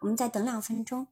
我们再等两分钟。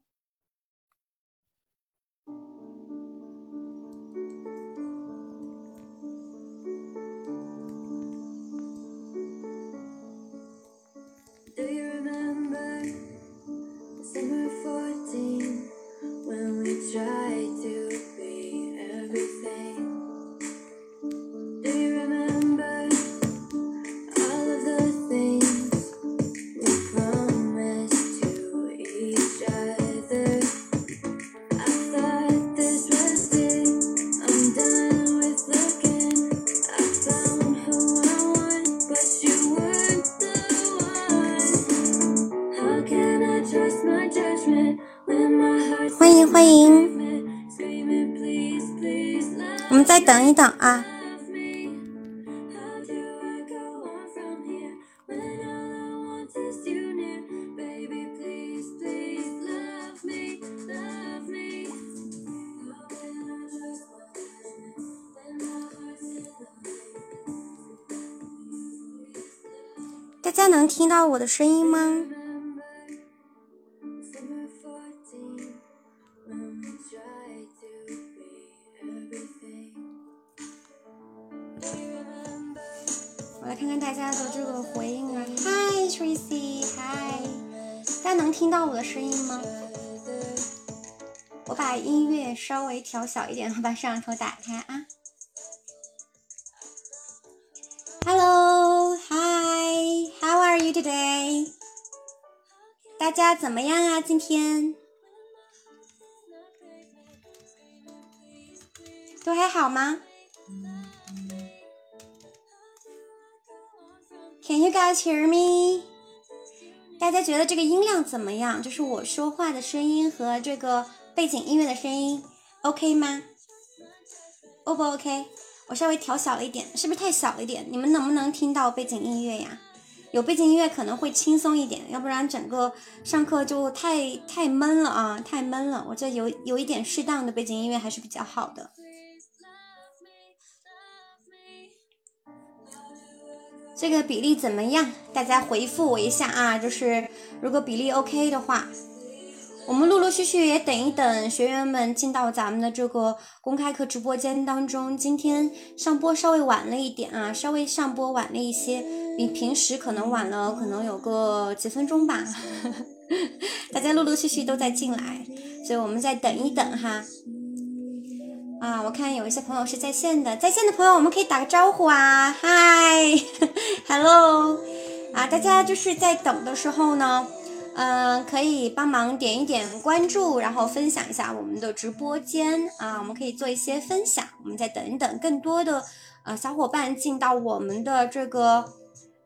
到我的声音吗？我来看看大家的这个回应啊。Hi Tracy，Hi，大家能听到我的声音吗？我把音乐稍微调小一点，我把摄像头打开啊！Hello。How are you today？大家怎么样啊？今天都还好吗？Can you guys hear me？大家觉得这个音量怎么样？就是我说话的声音和这个背景音乐的声音，OK 吗？O 不 OK？我稍微调小了一点，是不是太小了一点？你们能不能听到背景音乐呀？有背景音乐可能会轻松一点，要不然整个上课就太太闷了啊，太闷了。我这有有一点适当的背景音乐还是比较好的。这个比例怎么样？大家回复我一下啊，就是如果比例 OK 的话。我们陆陆续续也等一等学员们进到咱们的这个公开课直播间当中。今天上播稍微晚了一点啊，稍微上播晚了一些，比平时可能晚了，可能有个几分钟吧。大家陆陆续续都在进来，所以我们再等一等哈。啊，我看有一些朋友是在线的，在线的朋友我们可以打个招呼啊，嗨，hello，啊，大家就是在等的时候呢。嗯，可以帮忙点一点关注，然后分享一下我们的直播间啊，我们可以做一些分享。我们再等一等，更多的呃小伙伴进到我们的这个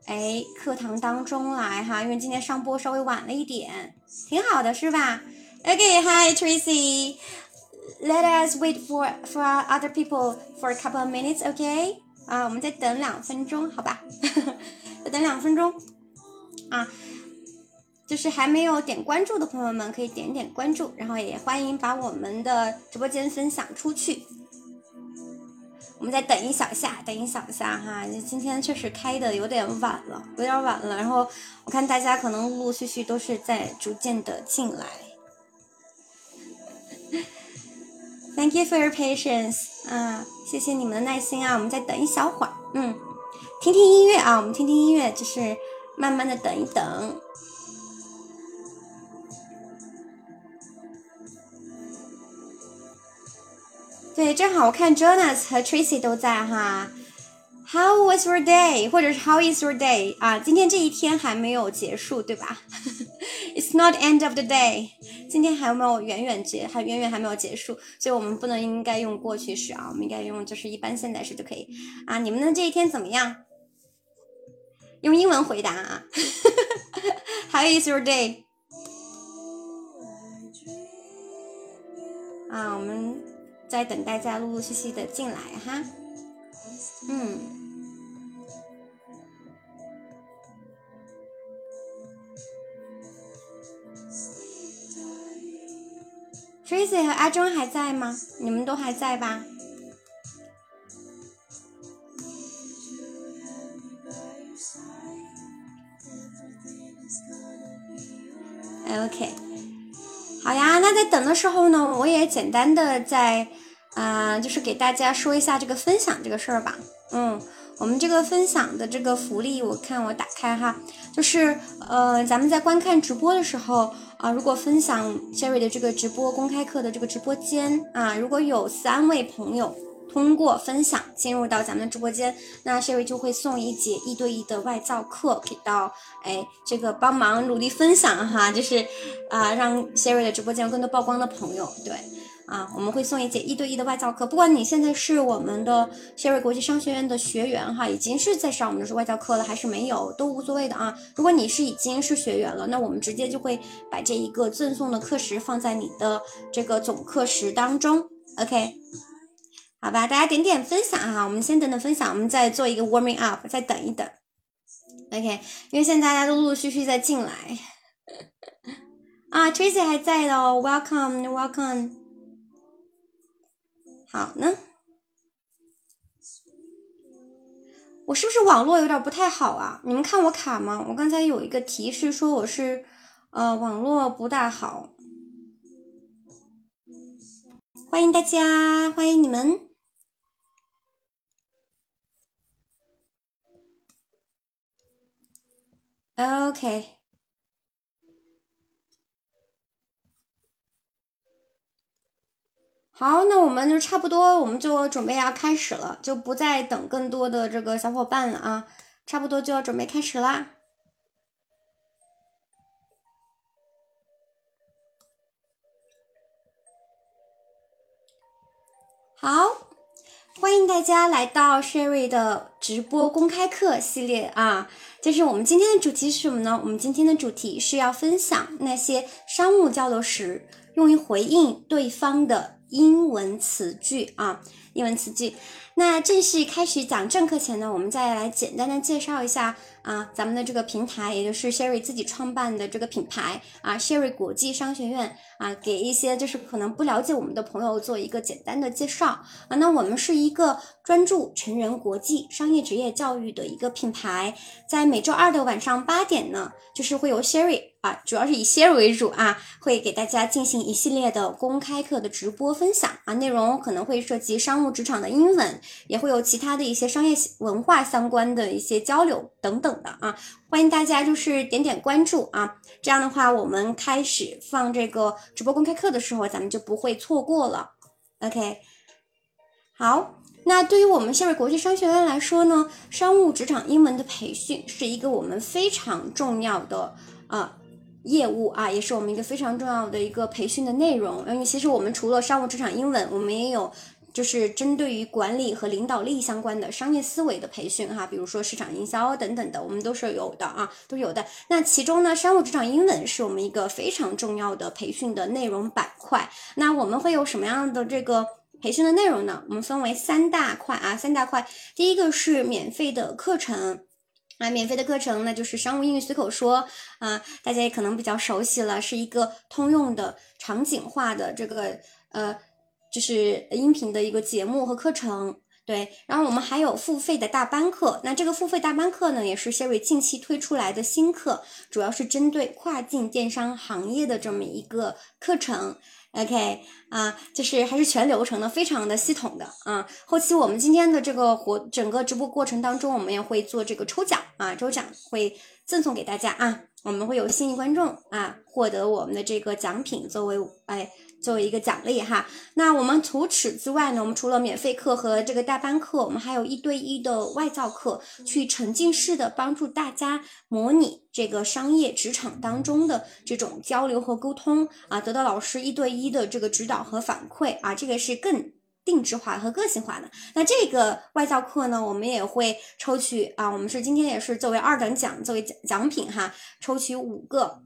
哎课堂当中来哈，因为今天上播稍微晚了一点，挺好的是吧？Okay，hi Tracy，let us wait for for other people for a couple of minutes，OK？啊，我们再等两分钟，好吧？再等两分钟啊。就是还没有点关注的朋友们，可以点点关注，然后也欢迎把我们的直播间分享出去。我们再等一小下，等一小下哈，今天确实开的有点晚了，有点晚了。然后我看大家可能陆陆续续都是在逐渐的进来。Thank you for your patience，啊，谢谢你们的耐心啊，我们再等一小会儿，嗯，听听音乐啊，我们听听音乐，就是慢慢的等一等。对，正好我看 Jonas 和 Tracy 都在哈。How was your day？或者是 How is your day？啊，今天这一天还没有结束，对吧？It's not end of the day。今天还没有远远结，还远远还没有结束，所以我们不能应该用过去式啊，我们应该用就是一般现在时就可以。啊，你们的这一天怎么样？用英文回答啊。How is your day？啊，我们。在等大家陆陆续续的进来哈，嗯，Tracy 和阿忠还在吗？你们都还在吧？OK，好呀，那在等的时候呢，我也简单的在啊，就是给大家说一下这个分享这个事儿吧。嗯，我们这个分享的这个福利，我看我打开哈，就是呃，咱们在观看直播的时候啊，如果分享 Jerry 的这个直播公开课的这个直播间啊，如果有三位朋友。通过分享进入到咱们的直播间，那 Sherry 就会送一节一对一的外教课给到哎这个帮忙努力分享哈，就是啊让 Sherry 的直播间有更多曝光的朋友，对啊我们会送一节一对一的外教课，不管你现在是我们的 Sherry 国际商学院的学员哈，已经是在上我们的外教课了，还是没有都无所谓的啊。如果你是已经是学员了，那我们直接就会把这一个赠送的课时放在你的这个总课时当中，OK。好吧，大家点点分享哈，我们先等等分享，我们再做一个 warming up，再等一等，OK，因为现在大家都陆陆续续在进来，啊，Tracy 还在的哦，Welcome，Welcome，好呢，我是不是网络有点不太好啊？你们看我卡吗？我刚才有一个提示说我是呃网络不大好，欢迎大家，欢迎你们。OK，好，那我们就差不多，我们就准备要开始了，就不再等更多的这个小伙伴了啊，差不多就要准备开始啦。好。欢迎大家来到 Sherry 的直播公开课系列啊！就是我们今天的主题是什么呢？我们今天的主题是要分享那些商务交流时用于回应对方的英文词句啊，英文词句。那正式开始讲正课前呢，我们再来简单的介绍一下啊，咱们的这个平台，也就是 Sherry 自己创办的这个品牌啊，Sherry 国际商学院啊，给一些就是可能不了解我们的朋友做一个简单的介绍啊。那我们是一个专注成人国际商业职业教育的一个品牌，在每周二的晚上八点呢，就是会由 Sherry。啊，主要是以 Sherry 为主啊，会给大家进行一系列的公开课的直播分享啊，内容可能会涉及商务职场的英文，也会有其他的一些商业文化相关的一些交流等等的啊，欢迎大家就是点点关注啊，这样的话我们开始放这个直播公开课的时候，咱们就不会错过了。OK，好，那对于我们夏瑞国际商学院来说呢，商务职场英文的培训是一个我们非常重要的啊。业务啊，也是我们一个非常重要的一个培训的内容。因为其实我们除了商务职场英文，我们也有就是针对于管理和领导力相关的商业思维的培训哈，比如说市场营销等等的，我们都是有的啊，都是有的。那其中呢，商务职场英文是我们一个非常重要的培训的内容板块。那我们会有什么样的这个培训的内容呢？我们分为三大块啊，三大块。第一个是免费的课程。啊，免费的课程那就是商务英语随口说啊，大家也可能比较熟悉了，是一个通用的场景化的这个呃，就是音频的一个节目和课程。对，然后我们还有付费的大班课，那这个付费大班课呢，也是 Sherry 近期推出来的新课，主要是针对跨境电商行业的这么一个课程。OK 啊，就是还是全流程的，非常的系统的啊。后期我们今天的这个活，整个直播过程当中，我们也会做这个抽奖啊，抽奖会赠送给大家啊，我们会有幸运观众啊获得我们的这个奖品作为哎。作为一个奖励哈，那我们除此之外呢，我们除了免费课和这个大班课，我们还有一对一的外教课，去沉浸式的帮助大家模拟这个商业职场当中的这种交流和沟通啊，得到老师一对一的这个指导和反馈啊，这个是更定制化和个性化的。那这个外教课呢，我们也会抽取啊，我们是今天也是作为二等奖，作为奖奖品哈，抽取五个。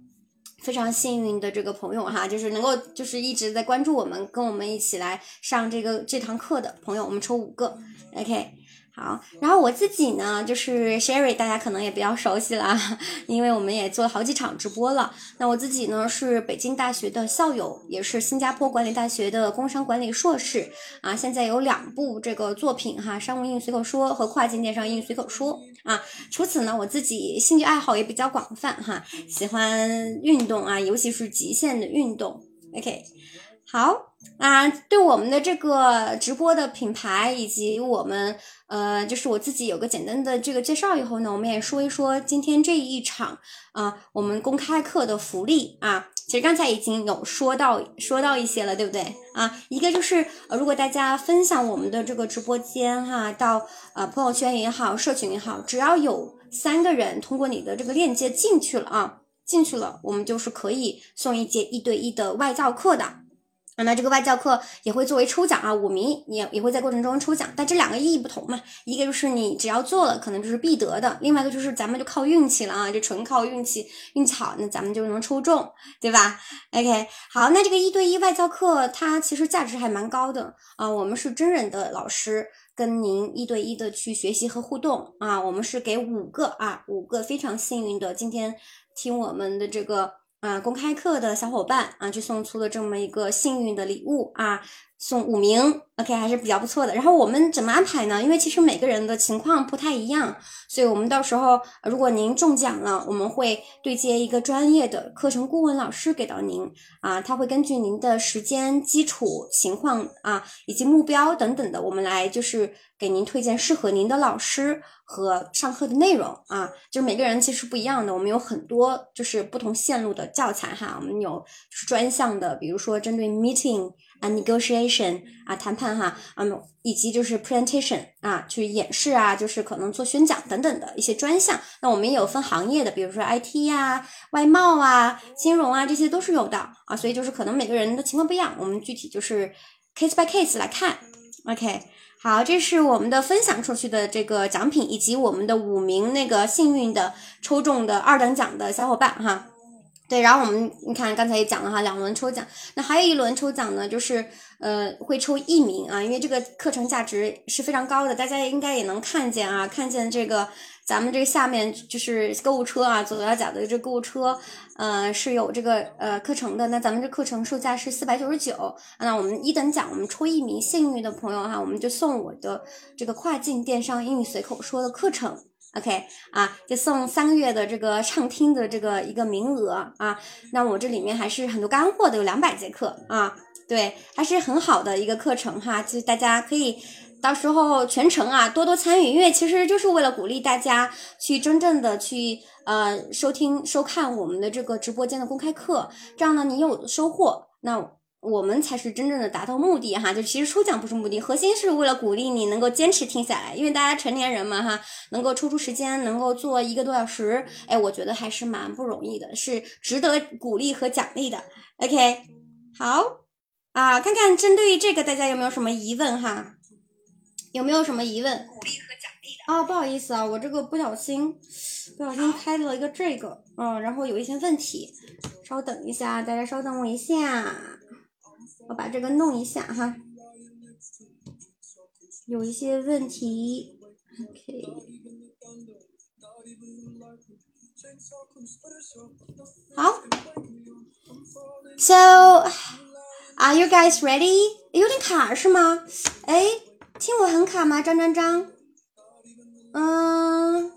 非常幸运的这个朋友哈，就是能够就是一直在关注我们，跟我们一起来上这个这堂课的朋友，我们抽五个，OK。好，然后我自己呢，就是 Sherry，大家可能也比较熟悉了，因为我们也做了好几场直播了。那我自己呢是北京大学的校友，也是新加坡管理大学的工商管理硕士啊。现在有两部这个作品哈，商务英语随口说和跨境电商英语随口说啊。除此呢，我自己兴趣爱好也比较广泛哈，喜欢运动啊，尤其是极限的运动。OK，好啊，对我们的这个直播的品牌以及我们。呃，就是我自己有个简单的这个介绍以后呢，我们也说一说今天这一场啊，我们公开课的福利啊。其实刚才已经有说到说到一些了，对不对啊？一个就是呃，如果大家分享我们的这个直播间哈，到呃朋友圈也好，社群也好，只要有三个人通过你的这个链接进去了啊，进去了，我们就是可以送一节一对一的外教课的。那这个外教课也会作为抽奖啊，五名也也会在过程中抽奖，但这两个意义不同嘛，一个就是你只要做了，可能就是必得的，另外一个就是咱们就靠运气了啊，就纯靠运气，运气好，那咱们就能抽中，对吧？OK，好，那这个一对一外教课它其实价值还蛮高的啊，我们是真人的老师跟您一对一的去学习和互动啊，我们是给五个啊五个非常幸运的今天听我们的这个。啊，公开课的小伙伴啊，就送出了这么一个幸运的礼物啊，送五名，OK，还是比较不错的。然后我们怎么安排呢？因为其实每个人的情况不太一样，所以我们到时候如果您中奖了，我们会对接一个专业的课程顾问老师给到您啊，他会根据您的时间、基础情况啊，以及目标等等的，我们来就是给您推荐适合您的老师。和上课的内容啊，就是每个人其实不一样的。我们有很多就是不同线路的教材哈，我们有专项的，比如说针对 meeting 啊 negotiation 啊谈判哈，嗯，以及就是 presentation 啊去演示啊，就是可能做宣讲等等的一些专项。那我们也有分行业的，比如说 IT 呀、外贸啊、金融啊，这些都是有的啊。所以就是可能每个人的情况不一样，我们具体就是 case by case 来看。OK。好，这是我们的分享出去的这个奖品，以及我们的五名那个幸运的抽中的二等奖的小伙伴哈。对，然后我们你看刚才也讲了哈，两轮抽奖，那还有一轮抽奖呢，就是呃会抽一名啊，因为这个课程价值是非常高的，大家应该也能看见啊，看见这个。咱们这下面就是购物车啊，左下角的这购物车，呃，是有这个呃课程的。那咱们这课程售价是四百九十九，那我们一等奖，我们抽一名幸运的朋友哈，我们就送我的这个跨境电商英语随口说的课程，OK 啊，就送三个月的这个畅听的这个一个名额啊。那我这里面还是很多干货的，有两百节课啊，对，还是很好的一个课程哈，就大家可以。到时候全程啊，多多参与，因为其实就是为了鼓励大家去真正的去呃收听收看我们的这个直播间的公开课，这样呢你有收获，那我们才是真正的达到目的哈。就其实抽奖不是目的，核心是为了鼓励你能够坚持听下来，因为大家成年人嘛哈，能够抽出时间能够做一个多小时，哎，我觉得还是蛮不容易的，是值得鼓励和奖励的。OK，好啊，看看针对于这个大家有没有什么疑问哈？有没有什么疑问？鼓励和奖励的哦，不好意思啊，我这个不小心不小心开了一个这个，嗯，然后有一些问题，稍等一下，大家稍等我一下，我把这个弄一下哈，有一些问题，OK，好，So are you guys ready？有点卡是吗？哎。听我很卡吗？张张张，嗯，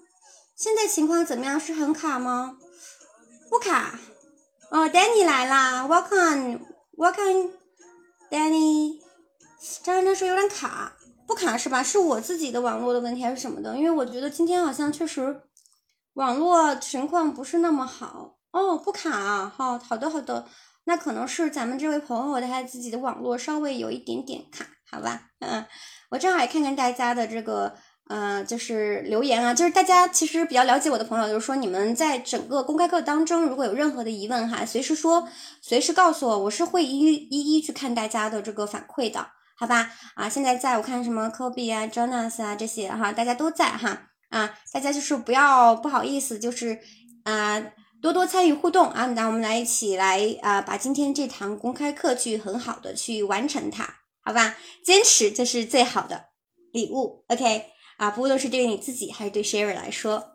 现在情况怎么样？是很卡吗？不卡。哦，Danny 来啦 Danny，。张张张说有点卡，不卡是吧？是我自己的网络的问题还是什么的？因为我觉得今天好像确实网络情况不是那么好。哦，不卡啊，好，好的好的，那可能是咱们这位朋友他自己的网络稍微有一点点卡，好吧？嗯。我正好也看看大家的这个，呃，就是留言啊，就是大家其实比较了解我的朋友，就是说你们在整个公开课当中，如果有任何的疑问哈，随时说，随时告诉我，我是会一一一去看大家的这个反馈的，好吧？啊，现在在我看什么 Kobe 啊，Jonas 啊这些哈，大家都在哈，啊，大家就是不要不好意思，就是啊，多多参与互动啊，那我们来一起来啊，把今天这堂公开课去很好的去完成它。好吧，坚持就是最好的礼物。OK 啊，不论是对于你自己还是对 Sherry 来说。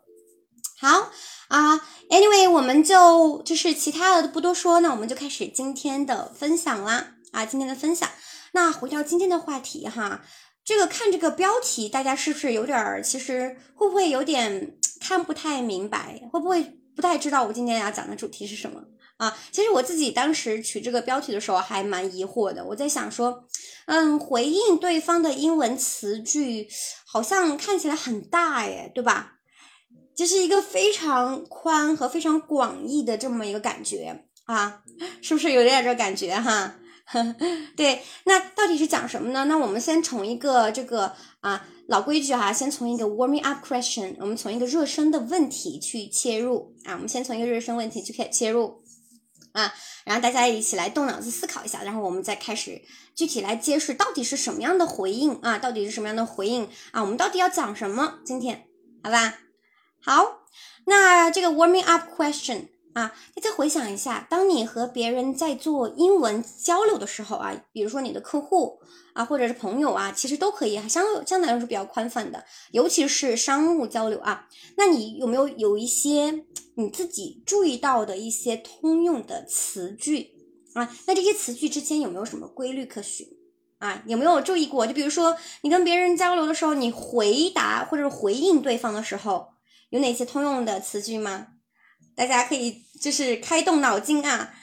好啊，Anyway，我们就就是其他的不多说，那我们就开始今天的分享啦啊，今天的分享。那回到今天的话题哈，这个看这个标题，大家是不是有点儿，其实会不会有点 看不太明白？会不会不太知道我今天要讲的主题是什么啊？其实我自己当时取这个标题的时候还蛮疑惑的，我在想说，嗯，回应对方的英文词句好像看起来很大耶，对吧？就是一个非常宽和非常广义的这么一个感觉啊，是不是有点这感觉哈？对，那到底是讲什么呢？那我们先从一个这个啊老规矩哈，先从一个 warming up question，我们从一个热身的问题去切入啊。我们先从一个热身问题去切切入啊，然后大家一起来动脑子思考一下，然后我们再开始具体来揭示到底是什么样的回应啊？到底是什么样的回应啊？我们到底要讲什么？今天好吧？好，那这个 warming up question。啊，大家回想一下，当你和别人在做英文交流的时候啊，比如说你的客户啊，或者是朋友啊，其实都可以相相对来说是比较宽泛的，尤其是商务交流啊。那你有没有有一些你自己注意到的一些通用的词句啊？那这些词句之间有没有什么规律可循啊？有没有注意过？就比如说你跟别人交流的时候，你回答或者是回应对方的时候，有哪些通用的词句吗？大家可以就是开动脑筋啊，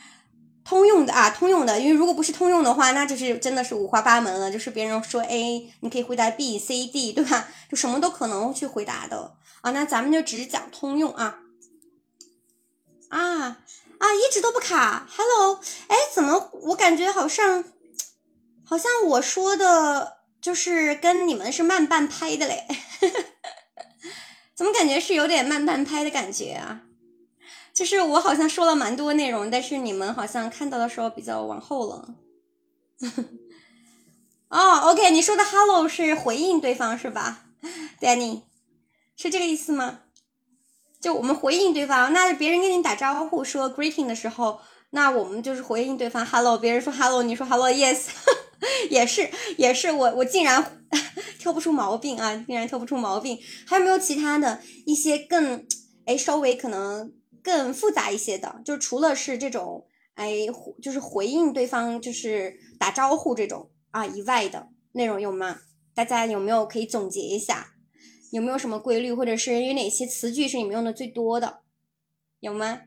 通用的啊，通用的，因为如果不是通用的话，那就是真的是五花八门了。就是别人说 A，你可以回答 B、C、D，对吧？就什么都可能去回答的啊。那咱们就只讲通用啊。啊啊，一直都不卡，Hello，哎，怎么我感觉好像好像我说的就是跟你们是慢半拍的嘞？怎么感觉是有点慢半拍的感觉啊？就是我好像说了蛮多内容，但是你们好像看到的时候比较往后了。哦，OK，你说的 “hello” 是回应对方是吧，Danny？是这个意思吗？就我们回应对方，那别人跟你打招呼说 “greeting” 的时候，那我们就是回应对方 “hello”，别人说 “hello”，你说 “hello”，yes，也是也是，我我竟然 挑不出毛病啊，竟然挑不出毛病。还有没有其他的一些更哎稍微可能？更复杂一些的，就除了是这种，哎，就是回应对方，就是打招呼这种啊以外的内容有吗？大家有没有可以总结一下？有没有什么规律，或者是有哪些词句是你们用的最多的？有吗？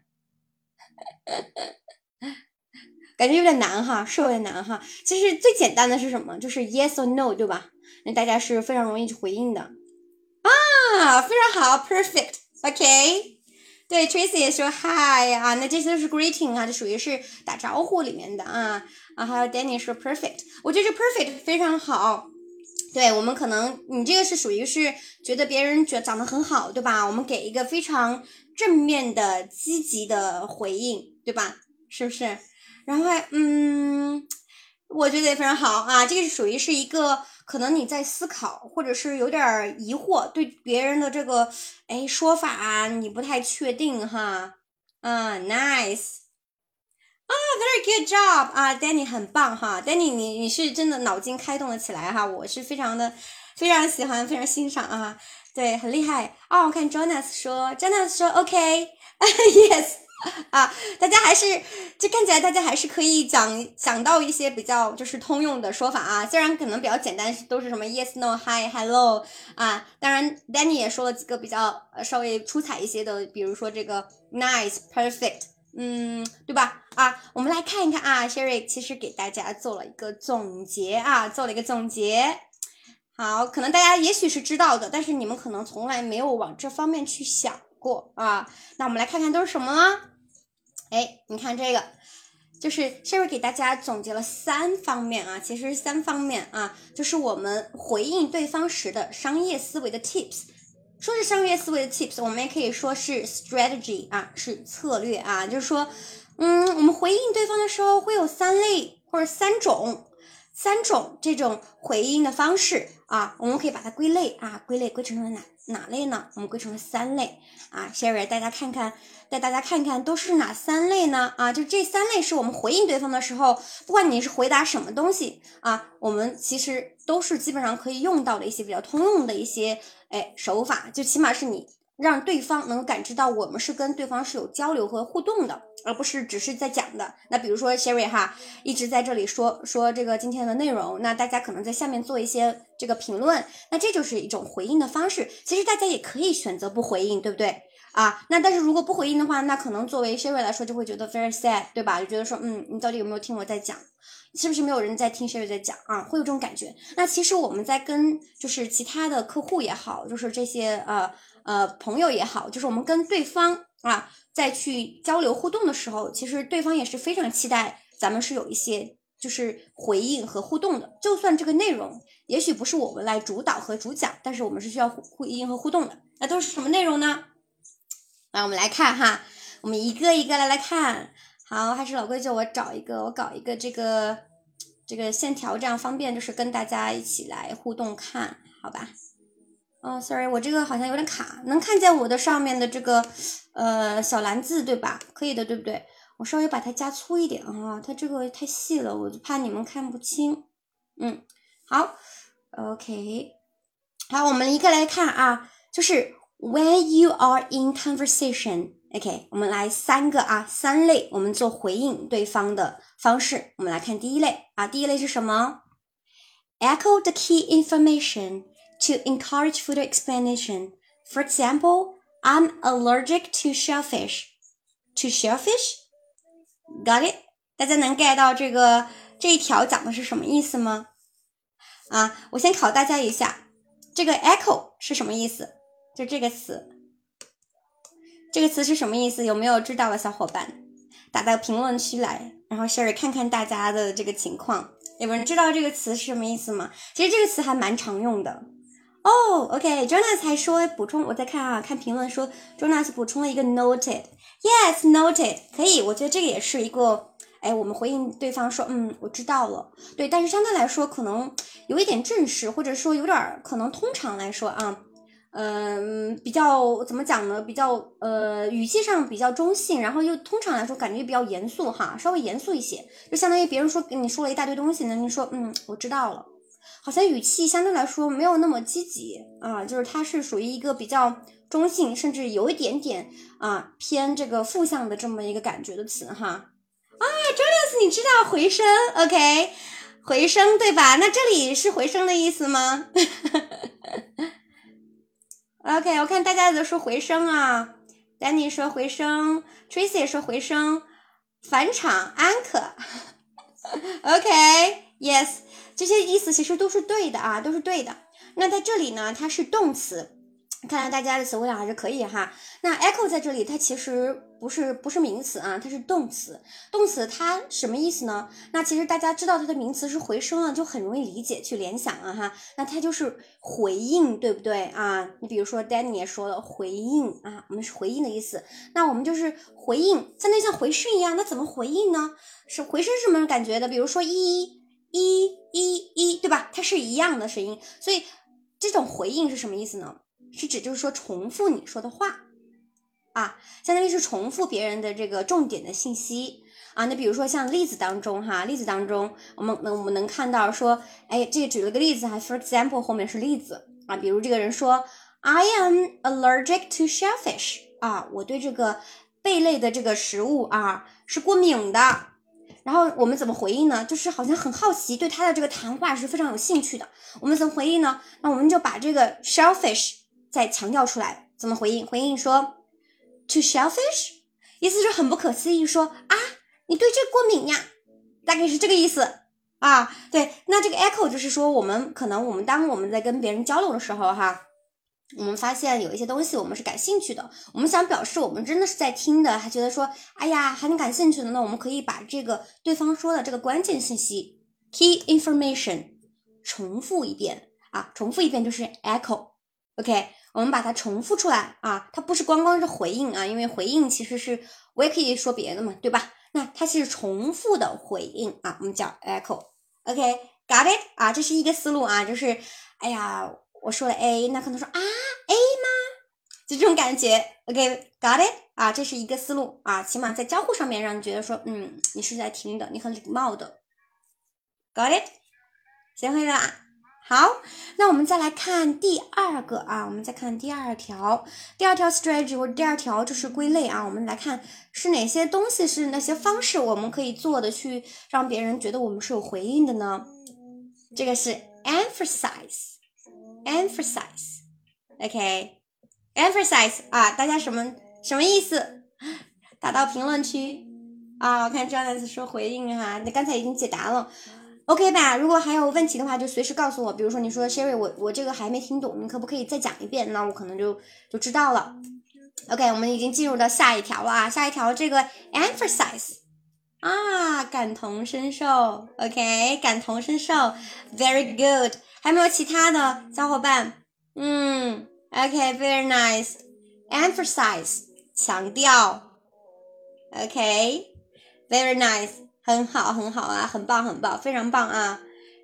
感觉有点难哈，是有点难哈。其实最简单的是什么？就是 yes or no，对吧？那大家是非常容易去回应的啊，非常好，perfect，OK。对，Tracy 也说 Hi 啊，那这些都是 greeting 啊，这属于是打招呼里面的啊啊，还有 Danny 说 perfect，我觉得这 perfect 非常好。对我们可能你这个是属于是觉得别人觉长得很好，对吧？我们给一个非常正面的、积极的回应，对吧？是不是？然后嗯，我觉得也非常好啊，这个是属于是一个。可能你在思考，或者是有点疑惑，对别人的这个哎说法你不太确定哈。嗯，nice，啊，very good job 啊，Danny 很棒哈，Danny 你你是真的脑筋开动了起来哈，我是非常的非常喜欢，非常欣赏啊，对，很厉害哦。我看 Jonas 说，Jonas 说 OK，yes。啊，大家还是就看起来大家还是可以讲讲到一些比较就是通用的说法啊，虽然可能比较简单，都是什么 yes no hi hello 啊，当然 Danny 也说了几个比较呃稍微出彩一些的，比如说这个 nice perfect，嗯，对吧？啊，我们来看一看啊，Sherry 其实给大家做了一个总结啊，做了一个总结。好，可能大家也许是知道的，但是你们可能从来没有往这方面去想。过啊，那我们来看看都是什么呢？哎，你看这个，就是 Sherry 给大家总结了三方面啊，其实是三方面啊，就是我们回应对方时的商业思维的 tips。说是商业思维的 tips，我们也可以说是 strategy 啊，是策略啊，就是说，嗯，我们回应对方的时候会有三类或者三种，三种这种回应的方式啊，我们可以把它归类啊，归类归成了哪？哪类呢？我们归成了三类啊，Sherry，大家看看，带大家看看都是哪三类呢？啊，就这三类是我们回应对方的时候，不管你是回答什么东西啊，我们其实都是基本上可以用到的一些比较通用的一些哎手法，就起码是你让对方能感知到我们是跟对方是有交流和互动的，而不是只是在讲的。那比如说 Sherry 哈一直在这里说说这个今天的内容，那大家可能在下面做一些这个评论，那这就是一种回应的方式。其实大家也可以选择不回应，对不对？啊，那但是如果不回应的话，那可能作为 Sherry 来说就会觉得 very sad，对吧？就觉得说，嗯，你到底有没有听我在讲？是不是没有人在听 Sherry 在讲啊？会有这种感觉。那其实我们在跟就是其他的客户也好，就是这些呃呃朋友也好，就是我们跟对方啊再去交流互动的时候，其实对方也是非常期待咱们是有一些就是回应和互动的。就算这个内容也许不是我们来主导和主讲，但是我们是需要回应和互动的。那都是什么内容呢？来，我们来看哈，我们一个一个来来看。好，还是老规矩，我找一个，我搞一个这个这个线条，这样方便，就是跟大家一起来互动看，好吧？哦，sorry，我这个好像有点卡，能看见我的上面的这个呃小蓝字对吧？可以的，对不对？我稍微把它加粗一点啊，它这个太细了，我就怕你们看不清。嗯，好，OK，好，我们一个来看啊，就是 when you are in conversation。OK，我们来三个啊，三类，我们做回应对方的方式。我们来看第一类啊，第一类是什么？Echo the key information to encourage further explanation. For example, I'm allergic to shellfish. To shellfish? Got it？大家能 get 到这个这一条讲的是什么意思吗？啊，我先考大家一下，这个 echo 是什么意思？就这个词。这个词是什么意思？有没有知道的小伙伴打到评论区来，然后 Sherry 看看大家的这个情况。有人知道这个词是什么意思吗？其实这个词还蛮常用的哦。OK，Jonas 还说补充，我在看啊，看评论说 Jonas 补充了一个 noted，yes，noted 可以。我觉得这个也是一个，哎，我们回应对方说，嗯，我知道了。对，但是相对来说可能有一点正式，或者说有点可能通常来说啊。嗯，比较怎么讲呢？比较呃，语气上比较中性，然后又通常来说感觉比较严肃哈，稍微严肃一些，就相当于别人说跟你说了一大堆东西呢，你说嗯，我知道了，好像语气相对来说没有那么积极啊，就是它是属于一个比较中性，甚至有一点点啊偏这个负向的这么一个感觉的词哈。啊 j o n a s 你知道回声？OK，回声对吧？那这里是回声的意思吗？OK，我看大家都说回声啊，Danny 说回声，Tracy 说回声，返场安可。OK，Yes，这些意思其实都是对的啊，都是对的。那在这里呢，它是动词。看来大家的词汇量还是可以哈。那 echo 在这里，它其实不是不是名词啊，它是动词。动词它什么意思呢？那其实大家知道它的名词是回声啊，就很容易理解去联想啊哈。那它就是回应，对不对啊？你比如说 Danny 也说了回应啊，我们是回应的意思。那我们就是回应，相当于像回讯一样。那怎么回应呢？是回声是什么感觉的？比如说一一一一，对吧？它是一样的声音，所以这种回应是什么意思呢？是指就是说重复你说的话啊，相当于是重复别人的这个重点的信息啊。那比如说像例子当中哈，例子当中我们能我们能看到说，哎，这个举了个例子哈，for example 后面是例子啊，比如这个人说 I am allergic to shellfish 啊，我对这个贝类的这个食物啊是过敏的。然后我们怎么回应呢？就是好像很好奇，对他的这个谈话是非常有兴趣的。我们怎么回应呢？那我们就把这个 shellfish。再强调出来，怎么回应？回应说，to shellfish，意思是很不可思议，说啊，你对这过敏呀，大概是这个意思啊。对，那这个 echo 就是说，我们可能我们当我们在跟别人交流的时候，哈，我们发现有一些东西我们是感兴趣的，我们想表示我们真的是在听的，还觉得说，哎呀，很感兴趣的，那我们可以把这个对方说的这个关键信息 key information 重复一遍啊，重复一遍就是 echo，OK。我们把它重复出来啊，它不是光光是回应啊，因为回应其实是我也可以说别的嘛，对吧？那它是重复的回应啊，我们叫 echo，OK，got it 啊，这是一个思路啊，就是哎呀，我说了 A，那可能说啊 A 吗？就这种感觉，OK，got it 啊，这是一个思路啊，起码在交互上面让你觉得说，嗯，你是在听的，你很礼貌的，got it，学会了。好，那我们再来看第二个啊，我们再看第二条，第二条 strategy 或者第二条就是归类啊，我们来看是哪些东西是哪些方式我们可以做的，去让别人觉得我们是有回应的呢？这个是 emphasize emphasize，OK，emphasize 啊，大家什么什么意思？打到评论区啊，我看 Jonas 说回应哈，那刚才已经解答了。OK 吧，如果还有问题的话，就随时告诉我。比如说，你说 Sherry，我我这个还没听懂，你可不可以再讲一遍？那我可能就就知道了。OK，我们已经进入到下一条了啊，下一条这个 emphasize 啊，感同身受。OK，感同身受，very good。还有没有其他的小伙伴？嗯，OK，very nice，emphasize 强调。OK，very nice。很好，很好啊，很棒，很棒，非常棒啊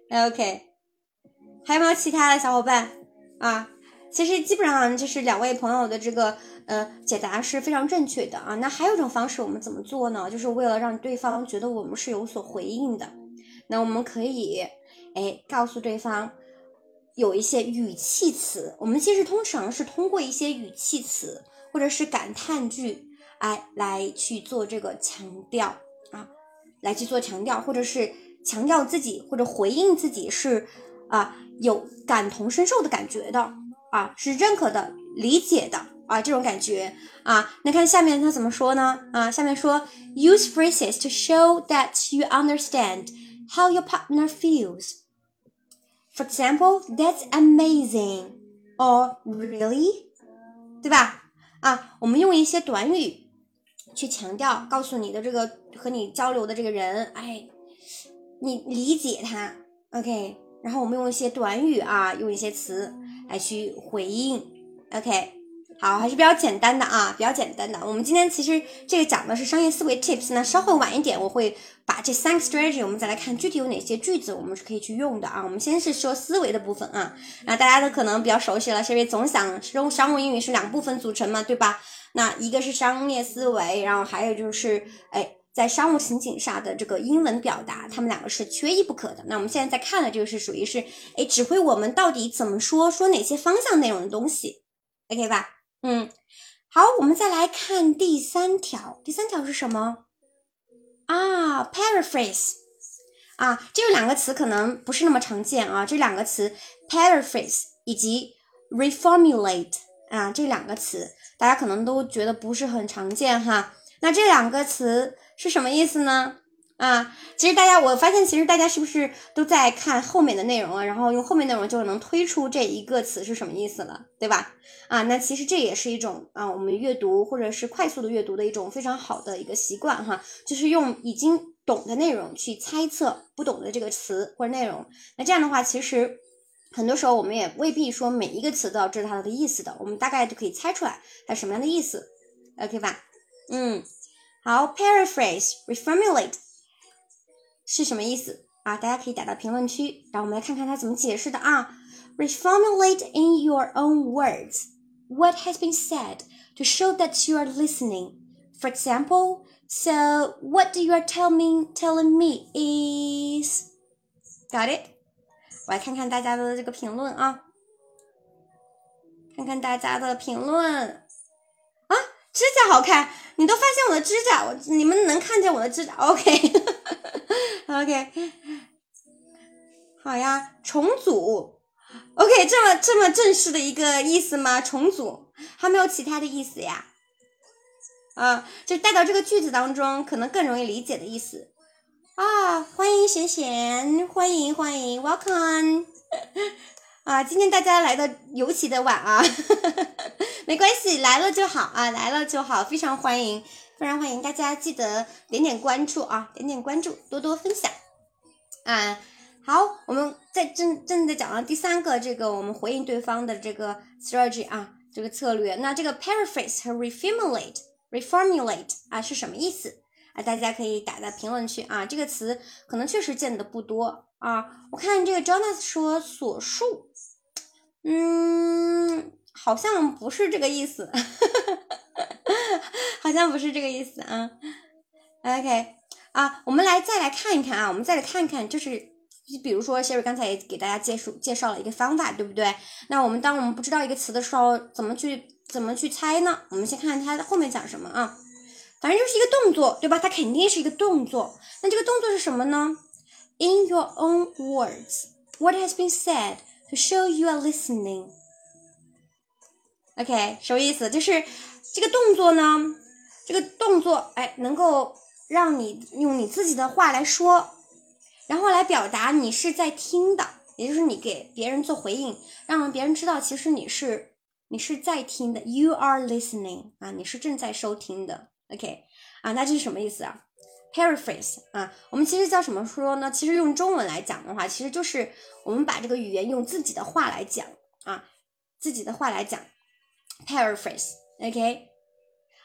！OK，还有没有其他的小伙伴啊？其实基本上就是两位朋友的这个呃解答是非常正确的啊。那还有一种方式，我们怎么做呢？就是为了让对方觉得我们是有所回应的，那我们可以哎告诉对方有一些语气词。我们其实通常是通过一些语气词或者是感叹句哎来去做这个强调啊。来去做强调，或者是强调自己，或者回应自己是啊有感同身受的感觉的啊，是认可的、理解的啊这种感觉啊。那看下面他怎么说呢？啊，下面说 use phrases to show that you understand how your partner feels. For example, that's amazing or really，对吧？啊，我们用一些短语。去强调，告诉你的这个和你交流的这个人，哎，你理解他，OK。然后我们用一些短语啊，用一些词来去回应，OK。好，还是比较简单的啊，比较简单的。我们今天其实这个讲的是商业思维 Tips，那稍后晚一点我会把这三个 strategy，我们再来看具体有哪些句子我们是可以去用的啊。我们先是说思维的部分啊，那大家都可能比较熟悉了，是因为总想用商务英语是两部分组成嘛，对吧？那一个是商业思维，然后还有就是，哎，在商务情景下的这个英文表达，他们两个是缺一不可的。那我们现在在看的就是属于是，哎，指挥我们到底怎么说，说哪些方向内容的东西，OK 吧？嗯，好，我们再来看第三条，第三条是什么？啊，paraphrase，啊，这两个词可能不是那么常见啊，这两个词 paraphrase 以及 reformulate 啊，这两个词。大家可能都觉得不是很常见哈，那这两个词是什么意思呢？啊，其实大家我发现，其实大家是不是都在看后面的内容啊？然后用后面内容就能推出这一个词是什么意思了，对吧？啊，那其实这也是一种啊，我们阅读或者是快速的阅读的一种非常好的一个习惯哈，就是用已经懂的内容去猜测不懂的这个词或者内容。那这样的话，其实。很多时候我们也未必说每一个词都要知道它的意思的，我们大概就可以猜出来它什么样的意思，OK 吧？嗯，好，paraphrase，reformulate 是什么意思啊？大家可以打到评论区，然后我们来看看它怎么解释的啊。Reformulate in your own words what has been said to show that you are listening. For example, so what you are telling telling me is, got it? 我来看看大家的这个评论啊，看看大家的评论啊，指甲好看，你都发现我的指甲，我你们能看见我的指甲 OK，好呀，重组，OK，这么这么正式的一个意思吗？重组还没有其他的意思呀？啊，就带到这个句子当中，可能更容易理解的意思。啊，欢迎贤贤，欢迎欢迎，Welcome！啊，今天大家来的尤其的晚啊，没关系，来了就好啊，来了就好，非常欢迎，非常欢迎大家记得点点关注啊，点点关注，多多分享啊。好，我们在正正在讲到第三个这个我们回应对方的这个 strategy 啊，这个策略，那这个 paraphrase 和 reformulate，reformulate 啊是什么意思？啊，大家可以打在评论区啊，这个词可能确实见的不多啊。我看这个 Jonas 说所述，嗯，好像不是这个意思，好像不是这个意思啊。OK，啊，我们来再来看一看啊，我们再来看看，就是比如说 Sherry 刚才也给大家介绍介绍了一个方法，对不对？那我们当我们不知道一个词的时候，怎么去怎么去猜呢？我们先看看它后面讲什么啊？反正就是一个动作，对吧？它肯定是一个动作。那这个动作是什么呢？In your own words, what has been said to show you are listening? OK，什么意思？就是这个动作呢，这个动作，哎，能够让你用你自己的话来说，然后来表达你是在听的，也就是你给别人做回应，让别人知道其实你是你是在听的，You are listening 啊，你是正在收听的。OK，啊，那这是什么意思啊？Paraphrase 啊，我们其实叫什么说呢？其实用中文来讲的话，其实就是我们把这个语言用自己的话来讲啊，自己的话来讲。Paraphrase，OK，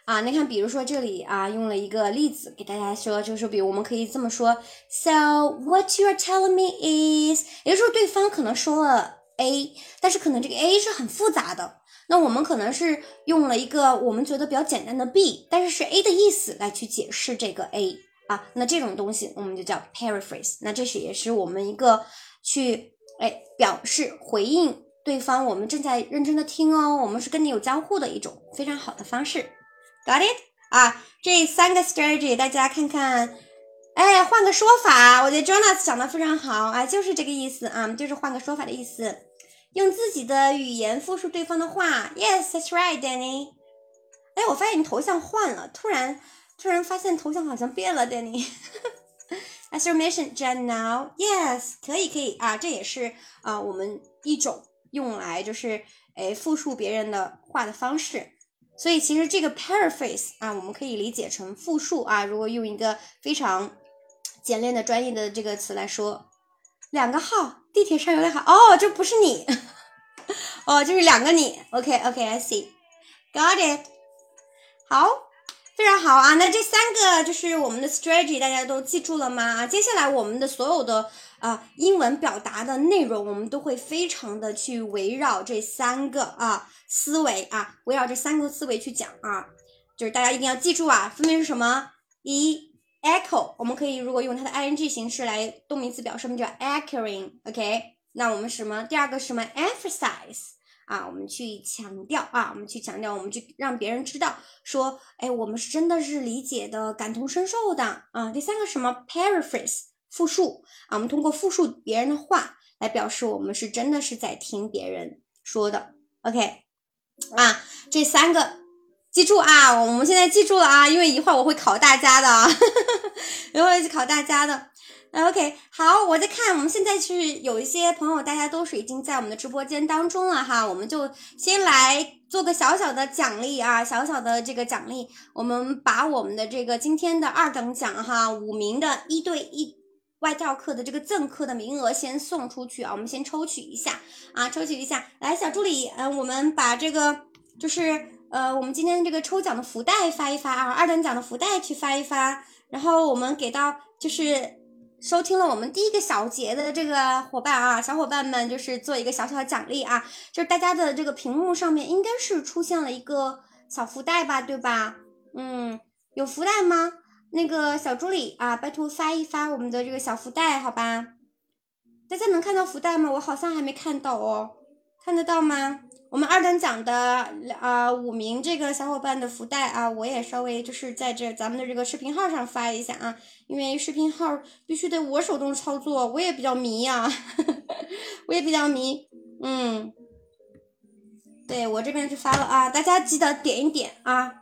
啊，你看，比如说这里啊，用了一个例子给大家说，就是比如我们可以这么说：So what you are telling me is，也就是说对方可能说了 A，但是可能这个 A 是很复杂的，那我们可能是用了一个我们觉得比较简单的 B，但是是 A 的意思来去解释这个 A 啊，那这种东西我们就叫 paraphrase，那这是也是我们一个去哎表示回应。对方，我们正在认真的听哦，我们是跟你有交互的一种非常好的方式，got it？啊，这三个 strategy 大家看看，哎，换个说法，我觉得 Jonas 讲的非常好啊，就是这个意思啊，就是换个说法的意思，用自己的语言复述对方的话，Yes，that's right，Danny。哎，我发现你头像换了，突然突然发现头像好像变了，Danny。As you mentioned just now，Yes，可以可以啊，这也是啊我们一种。用来就是哎复述别人的话的方式，所以其实这个 paraphrase 啊，我们可以理解成复述啊。如果用一个非常简练的专业的这个词来说，两个号地铁上有两号哦，这不是你哦，就是两个你。OK OK，I see，got it，好。非常好啊，那这三个就是我们的 strategy，大家都记住了吗？啊，接下来我们的所有的啊英文表达的内容，我们都会非常的去围绕这三个啊思维啊，围绕这三个思维去讲啊，就是大家一定要记住啊，分别是什么？一 echo，我们可以如果用它的 ing 形式来动名词表示，我们叫 echoing，OK？那我们什么？第二个什么？emphasize。啊，我们去强调啊，我们去强调，我们去让别人知道，说，哎，我们是真的是理解的，感同身受的啊。第三个什么，paraphrase，复述啊，我们通过复述别人的话来表示我们是真的是在听别人说的。OK，啊，这三个记住啊，我们现在记住了啊，因为一会儿我会考大家的啊，一会儿去考大家的。OK，好，我在看，我们现在是有一些朋友，大家都是已经在我们的直播间当中了哈，我们就先来做个小小的奖励啊，小小的这个奖励，我们把我们的这个今天的二等奖哈，五名的一对一外教课的这个赠课的名额先送出去啊，我们先抽取一下啊，抽取一下，来，小助理，嗯，我们把这个就是呃，我们今天这个抽奖的福袋发一发啊，二等奖的福袋去发一发，然后我们给到就是。收听了我们第一个小节的这个伙伴啊，小伙伴们就是做一个小小的奖励啊，就是大家的这个屏幕上面应该是出现了一个小福袋吧，对吧？嗯，有福袋吗？那个小助理啊，拜托发一发我们的这个小福袋，好吧？大家能看到福袋吗？我好像还没看到哦，看得到吗？我们二等奖的啊五名这个小伙伴的福袋啊，我也稍微就是在这咱们的这个视频号上发一下啊，因为视频号必须得我手动操作，我也比较迷呀，我也比较迷，嗯，对我这边就发了啊，大家记得点一点啊，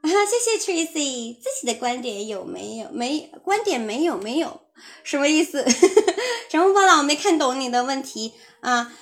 啊，谢谢 Tracy，自己的观点有没有？没观点没有没有，什么意思？乘风破浪，我没看懂你的问题啊。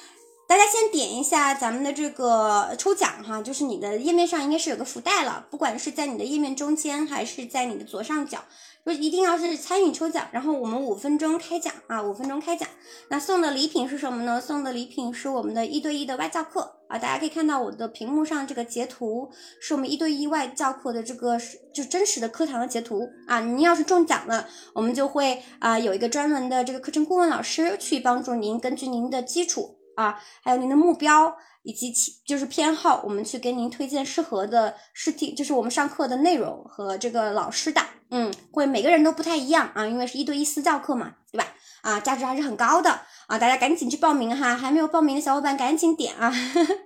大家先点一下咱们的这个抽奖哈，就是你的页面上应该是有个福袋了，不管是在你的页面中间还是在你的左上角，就一定要是参与抽奖，然后我们五分钟开奖啊，五分钟开奖。那送的礼品是什么呢？送的礼品是我们的一对一的外教课啊，大家可以看到我的屏幕上这个截图，是我们一对一外教课的这个就真实的课堂的截图啊。您要是中奖了，我们就会啊有一个专门的这个课程顾问老师去帮助您，根据您的基础。啊，还有您的目标以及其就是偏好，我们去给您推荐适合的试题，就是我们上课的内容和这个老师的，嗯，会每个人都不太一样啊，因为是一对一私教课嘛，对吧？啊，价值还是很高的啊，大家赶紧去报名哈，还没有报名的小伙伴赶紧点啊，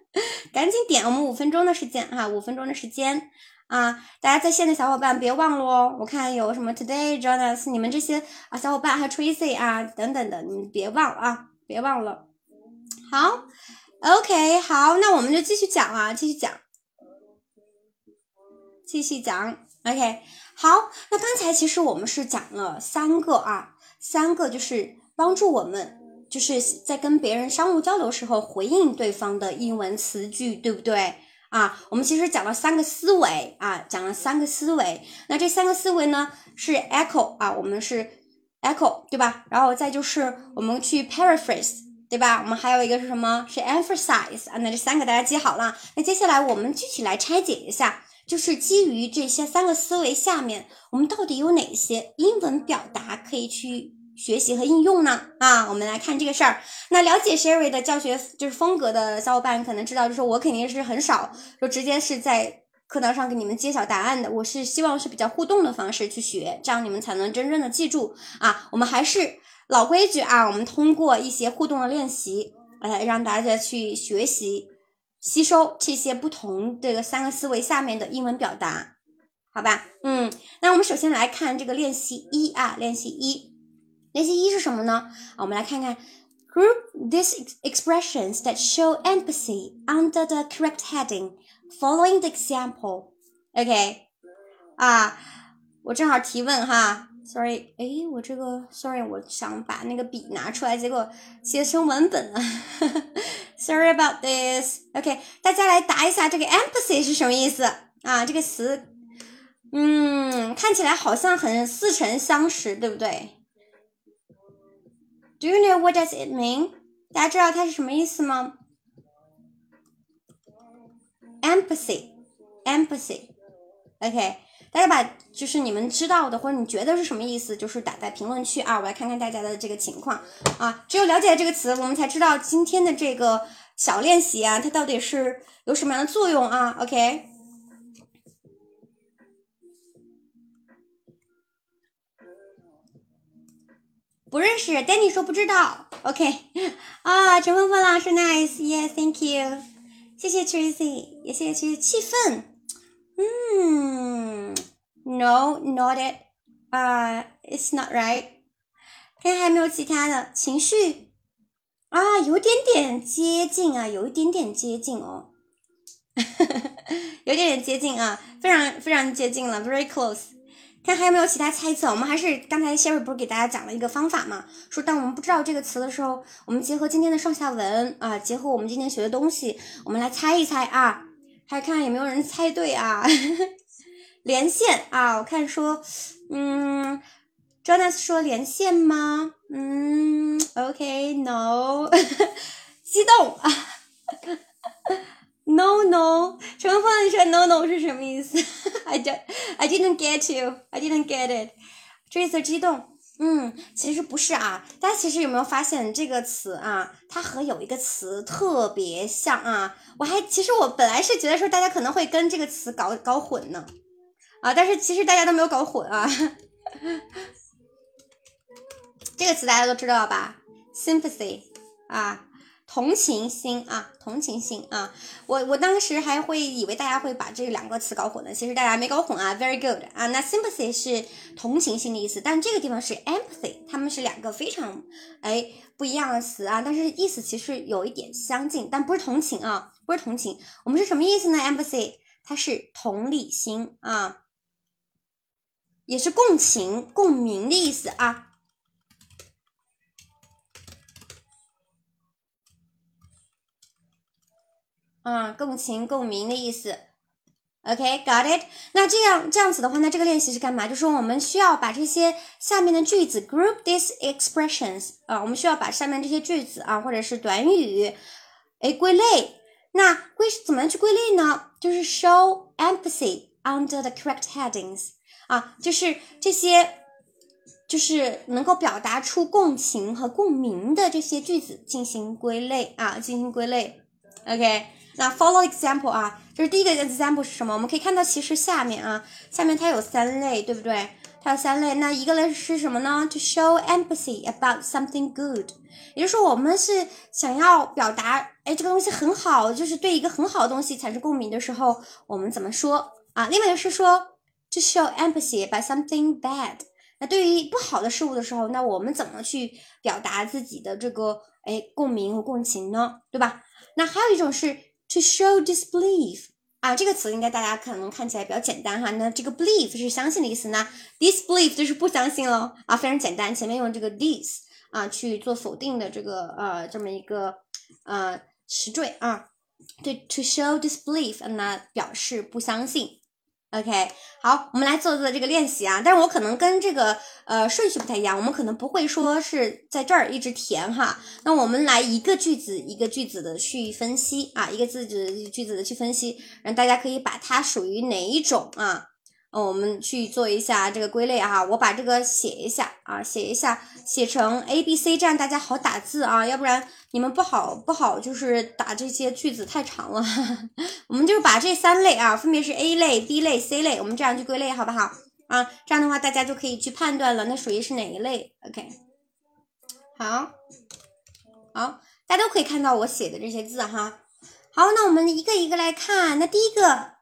赶紧点，我们五分钟的时间哈，五分钟的时间啊，大家在线的小伙伴别忘了哦，我看有什么 Today Jonas，你们这些啊小伙伴还有 Tracy 啊等等的，你们别忘了啊，别忘了。好，OK，好，那我们就继续讲啊，继续讲，继续讲，OK，好，那刚才其实我们是讲了三个啊。三个就是帮助我们，就是在跟别人商务交流时候回应对方的英文词句，对不对啊？我们其实讲了三个思维啊，讲了三个思维。那这三个思维呢是 echo 啊，我们是 echo 对吧？然后再就是我们去 paraphrase 对吧？我们还有一个是什么？是 emphasize 啊。那这三个大家记好了。那接下来我们具体来拆解一下。就是基于这些三个思维下面，我们到底有哪些英文表达可以去学习和应用呢？啊，我们来看这个事儿。那了解 Sherry 的教学就是风格的小伙伴可能知道，就是我肯定是很少就直接是在课堂上给你们揭晓答案的。我是希望是比较互动的方式去学，这样你们才能真正的记住啊。我们还是老规矩啊，我们通过一些互动的练习，来让大家去学习。吸收这些不同这个三个思维下面的英文表达，好吧？嗯，那我们首先来看这个练习一啊，练习一，练习一是什么呢？我们来看看，group these expressions that show empathy under the correct heading following the example。OK，啊，我正好提问哈。Sorry，哎，我这个 Sorry，我想把那个笔拿出来，结果写成文本了。Sorry about this。OK，大家来答一下这个 empathy 是什么意思啊？这个词，嗯，看起来好像很似曾相识，对不对？Do you know what does it mean？大家知道它是什么意思吗？Empathy，empathy。OK。大家把就是你们知道的或者你觉得是什么意思，就是打在评论区啊，我来看看大家的这个情况啊。只有了解了这个词，我们才知道今天的这个小练习啊，它到底是有什么样的作用啊？OK，不认识，Danny 说不知道。OK，啊，陈峰峰老师，Nice，Yes，Thank you，谢谢 Tracy，也谢谢谢谢气氛。嗯，No, not it. 啊，It's not right. 看还有没有其他的情绪啊？有点点接近啊，有一点点接近哦，有点点接近啊，非常非常接近了，very close. 看还有没有其他猜测？我们还是刚才 Sherry 不是给大家讲了一个方法嘛？说当我们不知道这个词的时候，我们结合今天的上下文啊，结合我们今天学的东西，我们来猜一猜啊。还看有没有人猜对啊？连线啊，我看说，嗯，Jonas 说连线吗？嗯，OK，No，激动啊，No No，陈峰你说 No No 是什么意思？I don't I didn't get you, I didn't get it，这一次激动。嗯，其实不是啊，大家其实有没有发现这个词啊？它和有一个词特别像啊！我还其实我本来是觉得说大家可能会跟这个词搞搞混呢，啊，但是其实大家都没有搞混啊。这个词大家都知道吧？sympathy 啊。同情心啊，同情心啊，我我当时还会以为大家会把这两个词搞混呢，其实大家没搞混啊，very good 啊。那 sympathy 是同情心的意思，但这个地方是 empathy，它们是两个非常哎不一样的词啊，但是意思其实有一点相近，但不是同情啊，不是同情，我们是什么意思呢？empathy 它是同理心啊，也是共情、共鸣的意思啊。嗯，共情共鸣的意思，OK，got it。那这样这样子的话，那这个练习是干嘛？就是我们需要把这些下面的句子 group these expressions 啊，我们需要把下面这些句子啊，或者是短语，哎，归类。那归怎么样去归类呢？就是 show empathy under the correct headings 啊，就是这些就是能够表达出共情和共鸣的这些句子进行归类啊，进行归类，OK。那 follow example 啊，这是第一个 example 是什么？我们可以看到，其实下面啊，下面它有三类，对不对？它有三类。那一个类是什么呢？To show empathy about something good，也就是说我们是想要表达，哎，这个东西很好，就是对一个很好的东西产生共鸣的时候，我们怎么说啊？另外就是说 To show empathy about something bad，那对于不好的事物的时候，那我们怎么去表达自己的这个哎共鸣和共情呢？对吧？那还有一种是 To show disbelief。啊，这个词应该大家可能看起来比较简单哈。那这个 believe 是相信的意思那，disbelieve 就是不相信喽。啊，非常简单，前面用这个 dis 啊去做否定的这个呃这么一个呃词缀啊。对，to show disbelief，那表示不相信。OK，好，我们来做做这个练习啊。但是我可能跟这个呃顺序不太一样，我们可能不会说是在这儿一直填哈。那我们来一个句子一个句子的去分析啊，一个字句句子的去分析，让大家可以把它属于哪一种啊。我们去做一下这个归类哈，我把这个写一下啊，写一下，写成 A B C，这样大家好打字啊，要不然你们不好不好，就是打这些句子太长了。我们就把这三类啊，分别是 A 类、B 类、C 类，我们这样去归类好不好啊？这样的话大家就可以去判断了，那属于是哪一类？OK，好，好，大家都可以看到我写的这些字哈。好，那我们一个一个来看，那第一个，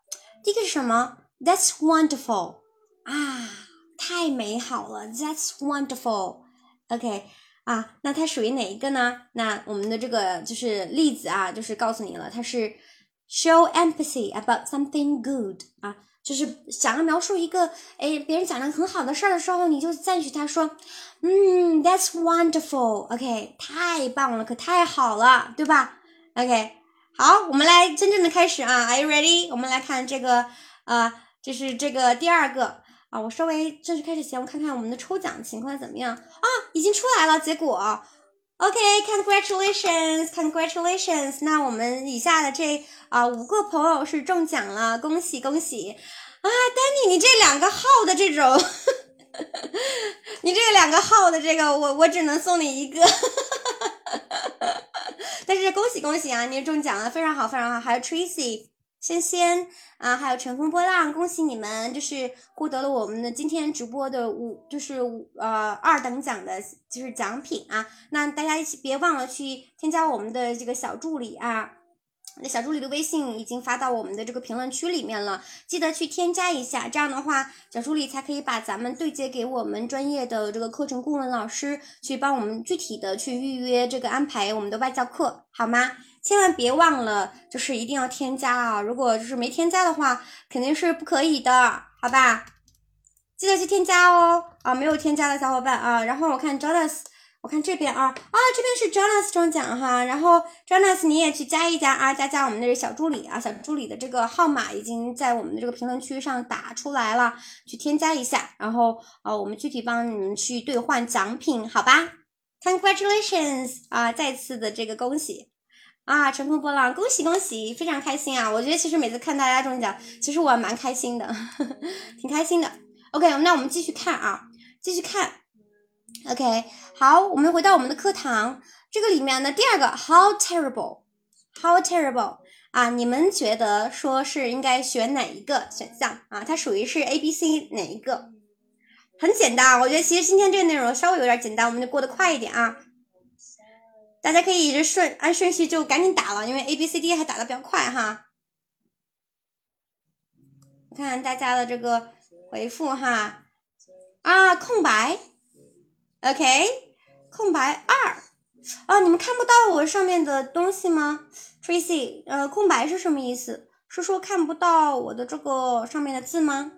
第一个是什么？That's wonderful 啊，太美好了。That's wonderful。OK 啊，那它属于哪一个呢？那我们的这个就是例子啊，就是告诉你了，它是 show empathy about something good 啊，就是想要描述一个哎别人讲的很好的事儿的时候，你就赞许他说，嗯，That's wonderful。OK，太棒了，可太好了，对吧？OK，好，我们来真正的开始啊，Are you ready？我们来看这个啊。这是这个第二个啊，我稍微正式开始前，我看看我们的抽奖情况怎么样啊？已经出来了结果，OK，Congratulations，Congratulations。那我们以下的这啊五个朋友是中奖了，恭喜恭喜啊！Danny，你这两个号的这种，你这两个号的这个，我我只能送你一个，但是恭喜恭喜啊，你中奖了，非常好非常好，还有 Tracy。仙仙啊，还有乘风破浪，恭喜你们，就是获得了我们的今天直播的五，就是五呃二等奖的，就是奖品啊。那大家一起别忘了去添加我们的这个小助理啊，那小助理的微信已经发到我们的这个评论区里面了，记得去添加一下，这样的话小助理才可以把咱们对接给我们专业的这个课程顾问老师，去帮我们具体的去预约这个安排我们的外教课，好吗？千万别忘了，就是一定要添加啊！如果就是没添加的话，肯定是不可以的，好吧？记得去添加哦！啊，没有添加的小伙伴啊，然后我看 Jonas，我看这边啊，啊，这边是 Jonas 中奖哈，然后 Jonas 你也去加一加啊，加加我们的小助理啊，小助理的这个号码已经在我们的这个评论区上打出来了，去添加一下，然后啊，我们具体帮你们去兑换奖品，好吧？Congratulations 啊，再次的这个恭喜！啊，乘风破浪，恭喜恭喜，非常开心啊！我觉得其实每次看大家中奖，其实我蛮开心的，呵 呵挺开心的。OK，那我们继续看啊，继续看。OK，好，我们回到我们的课堂，这个里面呢第二个，How terrible，How terrible 啊！你们觉得说是应该选哪一个选项啊？它属于是 A、B、C 哪一个？很简单，我觉得其实今天这个内容稍微有点简单，我们就过得快一点啊。大家可以就顺按顺序就赶紧打了，因为 A B C D 还打的比较快哈。看大家的这个回复哈，啊，空白，OK，空白二，啊，你们看不到我上面的东西吗？Tracy，呃，空白是什么意思？是说看不到我的这个上面的字吗？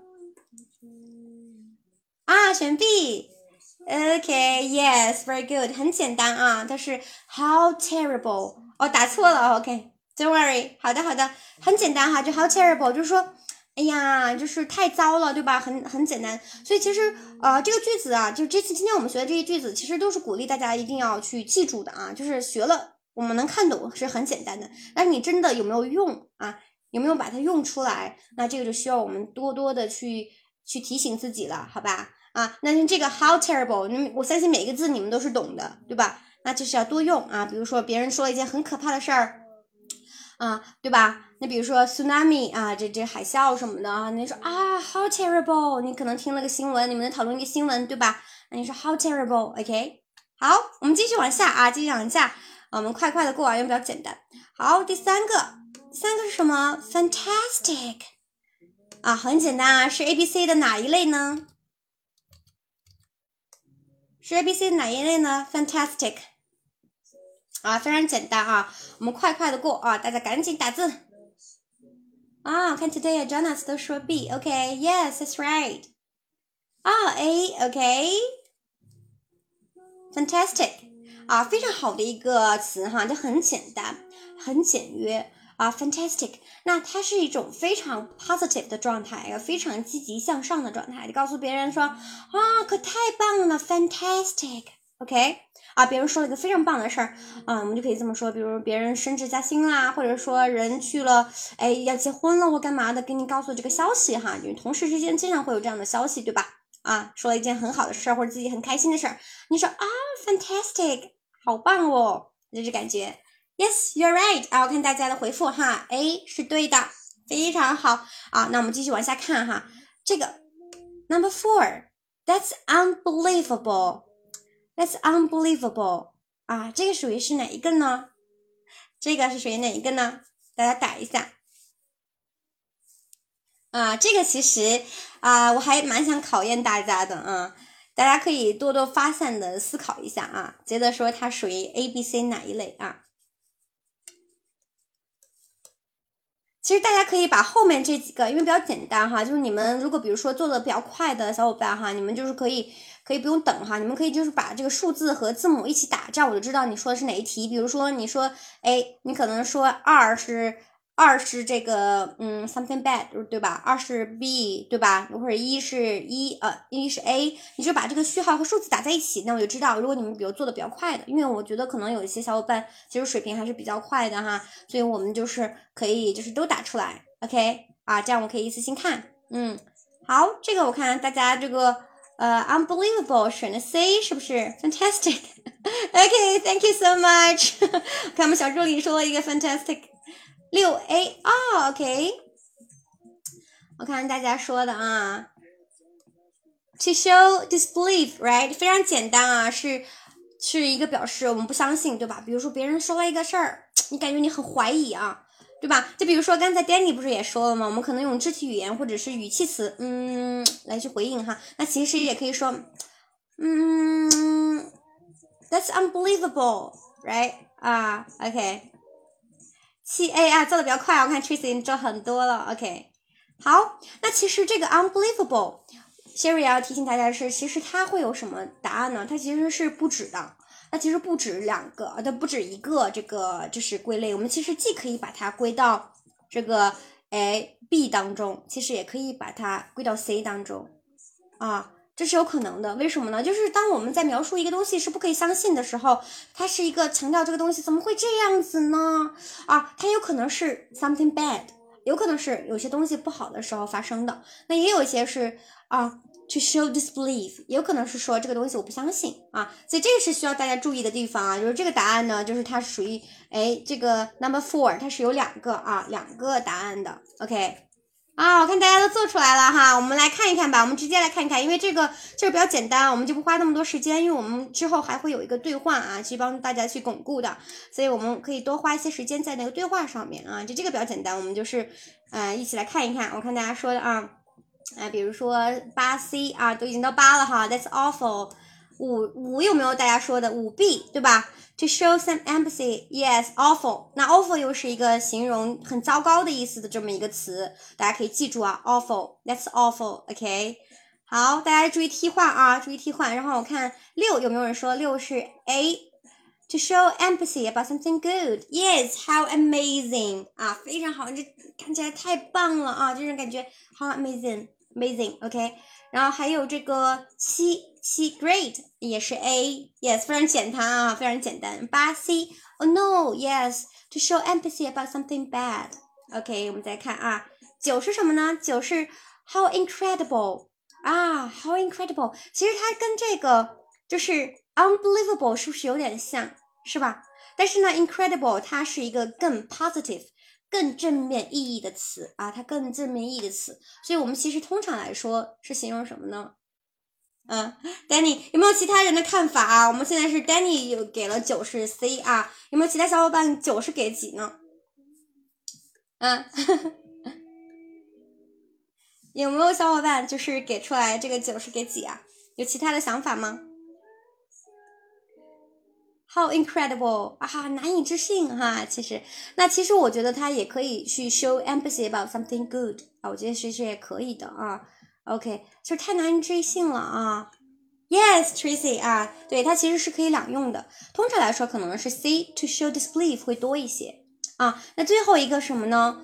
啊，选 B，OK，Yes，very good，很简单啊，但是 how terrible，哦，打错了，OK，don't worry，好的好的，很简单哈，就 how terrible，就是说，哎呀，就是太糟了，对吧？很很简单，所以其实呃这个句子啊，就这次今天我们学的这些句子，其实都是鼓励大家一定要去记住的啊，就是学了我们能看懂是很简单的，但是你真的有没有用啊？有没有把它用出来？那这个就需要我们多多的去去提醒自己了，好吧？啊，那像这个 how terrible，我相信每一个字你们都是懂的，对吧？那就是要多用啊。比如说别人说了一件很可怕的事儿，啊，对吧？那比如说 tsunami 啊，这这海啸什么的啊，你说啊，how terrible！你可能听了个新闻，你们在讨论一个新闻，对吧？那你说 how terrible？OK，好，我们继续往下啊，继续往下，我们快快的过完，因为比较简单。好，第三个，三个是什么？fantastic 啊，很简单啊，是 A B C 的哪一类呢？是 A B C 的哪一类呢？fantastic。啊，非常简单啊，我们快快的过啊，大家赶紧打字啊。看，Today，Jonas 都说 B，OK，Yes，that's right。啊，A，OK，Fantastic，啊，非常好的一个词哈，就很简单，很简约啊，Fantastic。那它是一种非常 positive 的状态，一个非常积极向上的状态。你告诉别人说啊，可太棒了，Fantastic，OK。啊，别人说了一个非常棒的事儿，啊，我们就可以这么说，比如别人升职加薪啦，或者说人去了，哎，要结婚了或干嘛的，给你告诉这个消息哈，因为同事之间经常会有这样的消息，对吧？啊，说了一件很好的事儿或者自己很开心的事儿，你说啊，fantastic，好棒哦，就是感觉，Yes，you're right，啊，我看大家的回复哈，A 是对的，非常好，啊，那我们继续往下看哈，这个 Number four，That's unbelievable。That's unbelievable 啊！这个属于是哪一个呢？这个是属于哪一个呢？大家打一下啊！这个其实啊，我还蛮想考验大家的啊，大家可以多多发散的思考一下啊，觉得说它属于 A、B、C 哪一类啊？其实大家可以把后面这几个，因为比较简单哈，就是你们如果比如说做的比较快的小伙伴哈，你们就是可以。可以不用等哈，你们可以就是把这个数字和字母一起打，这样我就知道你说的是哪一题。比如说你说 A，你可能说二是二是这个嗯 something bad，对吧？二是 B，对吧？或者一是一呃一是 A，你就把这个序号和数字打在一起，那我就知道。如果你们比如做的比较快的，因为我觉得可能有一些小伙伴其实水平还是比较快的哈，所以我们就是可以就是都打出来，OK 啊，这样我可以一次性看。嗯，好，这个我看大家这个。呃，unbelievable 选的 C 是不是？Fantastic，OK，Thank you so much。看我们小助理说了一个 fantastic，六 A 啊，OK。我看大家说的啊，to show disbelief，right？非常简单啊，是是一个表示我们不相信，对吧？比如说别人说了一个事儿，你感觉你很怀疑啊。对吧？就比如说刚才 Danny 不是也说了吗？我们可能用肢体语言或者是语气词，嗯，来去回应哈。那其实也可以说，嗯，That's unbelievable，right？啊，OK。七 A 啊，做的比较快，我看 Tracy 做很多了，OK。好，那其实这个 unbelievable，Sherry 要提醒大家的是，其实它会有什么答案呢？它其实是不止的。那其实不止两个，它不止一个，这个就是归类。我们其实既可以把它归到这个哎 B 当中，其实也可以把它归到 C 当中，啊，这是有可能的。为什么呢？就是当我们在描述一个东西是不可以相信的时候，它是一个强调这个东西怎么会这样子呢？啊，它有可能是 something bad，有可能是有些东西不好的时候发生的。那也有一些是啊。To show disbelief，有可能是说这个东西我不相信啊，所以这个是需要大家注意的地方啊。就是这个答案呢，就是它属于哎这个 number four，它是有两个啊两个答案的。OK，啊，我看大家都做出来了哈，我们来看一看吧。我们直接来看一看，因为这个就是比较简单，我们就不花那么多时间，因为我们之后还会有一个对话啊，去帮大家去巩固的，所以我们可以多花一些时间在那个对话上面啊。就这个比较简单，我们就是呃一起来看一看。我看大家说的啊。啊，比如说八 C 啊，都已经到八了哈，That's awful。五五有没有大家说的五 B 对吧？To show some empathy，Yes，awful。那 awful 又是一个形容很糟糕的意思的这么一个词，大家可以记住啊，awful，That's awful，OK。好，大家注意替换啊，注意替换。然后我看六有没有人说六是 A，To show empathy about something good，Yes，how amazing 啊，非常好，这看起来太棒了啊，这种感觉 how amazing。Amazing，OK，然后还有这个七七，Great 也是 A，Yes，非常简单啊，非常简单。八 C，Oh no，Yes，to show empathy about something bad，OK，我们再看啊，九是什么呢？九是 How incredible 啊，How incredible，其实它跟这个就是 Unbelievable 是不是有点像，是吧？但是呢，Incredible 它是一个更 positive。 更正面意义的词啊，它更正面意义的词。所以我们其实通常来说是形容什么呢？嗯，Danny 有没有其他人的看法啊？我们现在是 Danny 有给了九是 C 啊，有没有其他小伙伴九是给几呢？嗯，有没有小伙伴就是给出来这个九是给几啊？有其他的想法吗？How incredible 啊，难以置信哈！其实，那其实我觉得它也可以去 show empathy about something good 啊，我觉得其实也可以的啊。OK，就是太难以置信了啊。Yes，Tracy 啊，对，它其实是可以两用的。通常来说，可能是 C to show disbelief 会多一些啊。那最后一个什么呢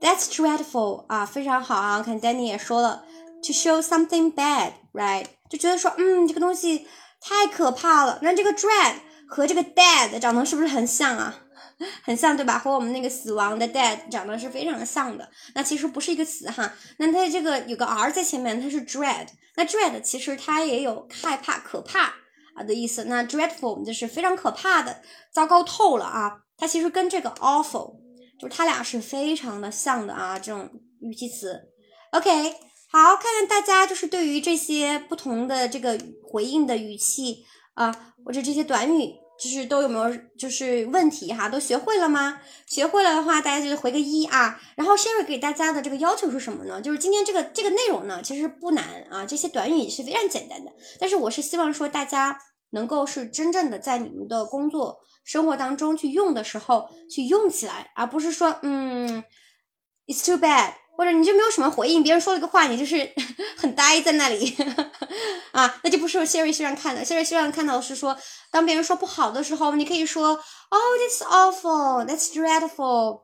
？That's dreadful 啊，非常好啊。看 Danny 也说了，to show something bad，right？就觉得说，嗯，这个东西太可怕了。那这个 dread 和这个 dead 长得是不是很像啊？很像对吧？和我们那个死亡的 dead 长得是非常像的。那其实不是一个词哈。那它这个有个 r 在前面，它是 dread。那 dread 其实它也有害怕、可怕啊的意思。那 dreadful 就是非常可怕的，糟糕透了啊。它其实跟这个 awful 就是它俩是非常的像的啊。这种语气词。OK，好，看看大家就是对于这些不同的这个回应的语气啊，或者这些短语。就是都有没有就是问题哈？都学会了吗？学会了的话，大家就回个一啊。然后 Sherry 给大家的这个要求是什么呢？就是今天这个这个内容呢，其实不难啊，这些短语是非常简单的。但是我是希望说大家能够是真正的在你们的工作生活当中去用的时候去用起来，而不是说嗯，It's too bad。或者你就没有什么回应，别人说了个话，你就是 很呆在那里 啊，那就不是 Siri 希望看的。Siri 希望看到的是说，当别人说不好的时候，你可以说 Oh, that's awful, that's dreadful，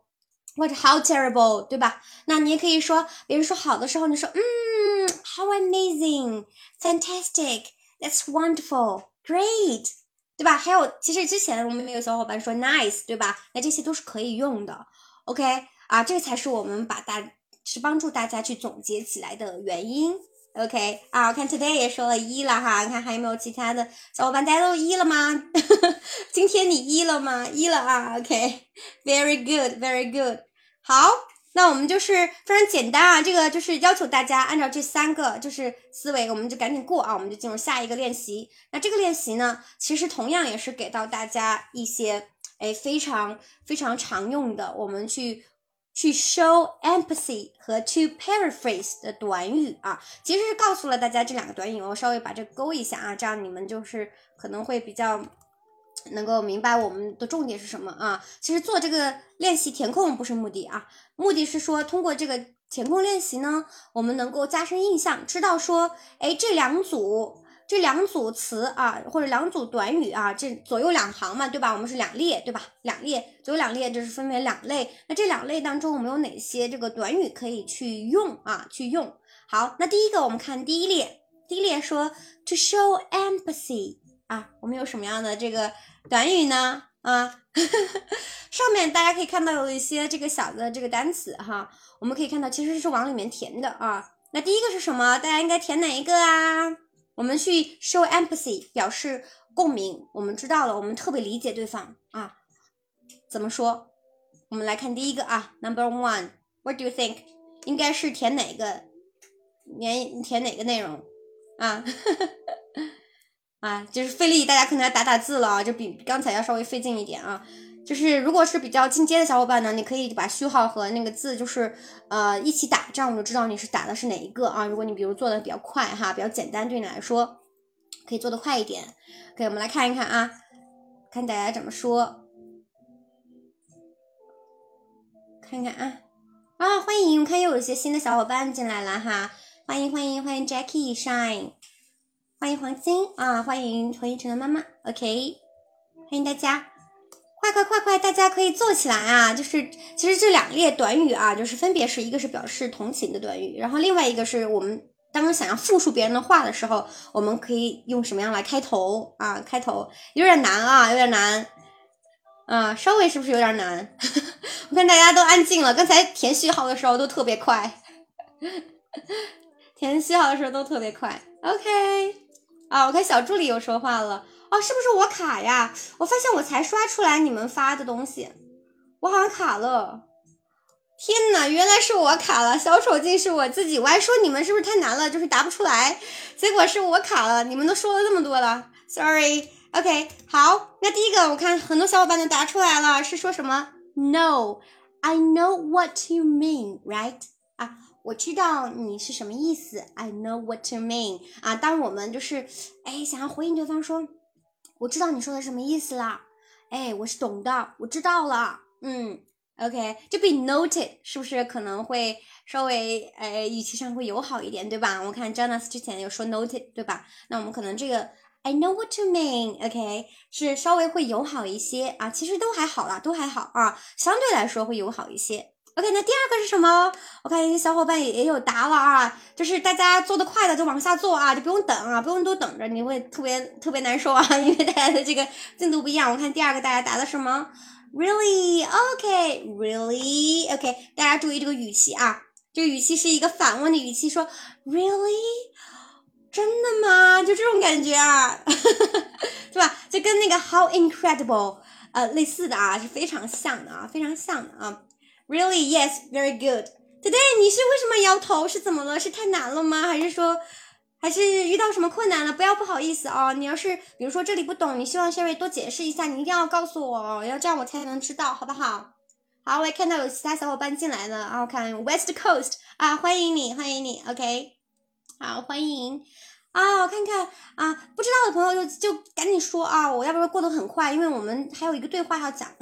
或者 How terrible，对吧？那你也可以说，别人说好的时候，你说嗯，How amazing, fantastic, that's wonderful, great，对吧？还有，其实之前我们有小伙伴说 Nice，对吧？那这些都是可以用的。OK，啊，这才是我们把大。是帮助大家去总结起来的原因，OK 啊，我看 Today 也说了一了哈，看还有没有其他的小伙伴，大家都一了吗？今天你一了吗？一了啊，OK，Very good，Very good，好，那我们就是非常简单啊，这个就是要求大家按照这三个就是思维，我们就赶紧过啊，我们就进入下一个练习。那这个练习呢，其实同样也是给到大家一些哎非常非常常用的，我们去。去 show empathy 和 to paraphrase 的短语啊，其实是告诉了大家这两个短语，我稍微把这勾一下啊，这样你们就是可能会比较能够明白我们的重点是什么啊。其实做这个练习填空不是目的啊，目的是说通过这个填空练习呢，我们能够加深印象，知道说，哎，这两组。这两组词啊，或者两组短语啊，这左右两行嘛，对吧？我们是两列，对吧？两列，左右两列，就是分为两类。那这两类当中，我们有哪些这个短语可以去用啊？去用。好，那第一个，我们看第一列，第一列说 to show empathy 啊，我们有什么样的这个短语呢？啊，上面大家可以看到有一些这个小的这个单词哈，我们可以看到其实是往里面填的啊。那第一个是什么？大家应该填哪一个啊？我们去 show empathy，表示共鸣。我们知道了，我们特别理解对方啊。怎么说？我们来看第一个啊，Number one，What do you think？应该是填哪个？填填哪个内容？啊，啊，就是费力，大家可能要打打字了啊，就比刚才要稍微费劲一点啊。就是如果是比较进阶的小伙伴呢，你可以把序号和那个字就是呃一起打，这样我就知道你是打的是哪一个啊。如果你比如做的比较快哈，比较简单，对你来说可以做的快一点。OK，我们来看一看啊，看大家怎么说，看看啊啊，欢迎，我看又有一些新的小伙伴进来了哈，欢迎欢迎欢迎 Jackie Shine，欢迎黄金啊，欢迎黄一晨的妈妈，OK，欢迎大家。快快快快，大家可以做起来啊！就是其实这两列短语啊，就是分别是一个是表示同情的短语，然后另外一个是我们当想要复述别人的话的时候，我们可以用什么样来开头啊？开头有点难啊，有点难啊，稍微是不是有点难？我看大家都安静了，刚才填序号的时候都特别快，填序号的时候都特别快。OK，啊，我看小助理又说话了。哦，是不是我卡呀？我发现我才刷出来你们发的东西，我好像卡了。天呐，原来是我卡了，小丑竟是我自己，我还说你们是不是太难了，就是答不出来，结果是我卡了，你们都说了这么多了，sorry，OK，好，那第一个我看很多小伙伴都答出来了，是说什么？No，I know what you mean，right？啊，我知道你是什么意思，I know what you mean。啊，当我们就是哎想要回应对方说，我知道你说的什么意思啦，哎，我是懂的，我知道了，嗯。OK，就比 noted 是不是可能会稍微呃语气上会友好一点，对吧？我看 Jonas 之前有说 noted，对吧？那我们可能这个 I know what you mean，OK 是稍微会友好一些啊，其实都还好啦，都还好啊，相对来说会友好一些。OK，那第二个是什么？我看一些小伙伴也也有答了啊，就是大家做的快的就往下做啊，就不用等啊，不用多等着，你会特别特别难受啊，因为大家的这个进度不一样。我看第二个大家答的什么？Really OK，Really OK，大家注意这个语气啊，这个语气是一个反问的语气，说 Really? 真的吗？就这种感觉啊，对吧？就跟那个 How incredible 呃类似的啊，是非常像的啊，非常像的啊。Really? Yes. Very good. Today 你是为什么摇头？是怎么了？是太难了吗？还是说？还是遇到什么困难了？不要不好意思啊！你要是比如说这里不懂，你希望 Sherry 多解释一下，你一定要告诉我哦，要这样我才能知道，好不好？好，我也看到有其他小伙伴进来了啊，我看 West Coast 啊，欢迎你，欢迎你，OK，好，欢迎。啊，我看看啊，不知道的朋友就就赶紧说啊，我要不然过得很快，因为我们还有一个对话要讲。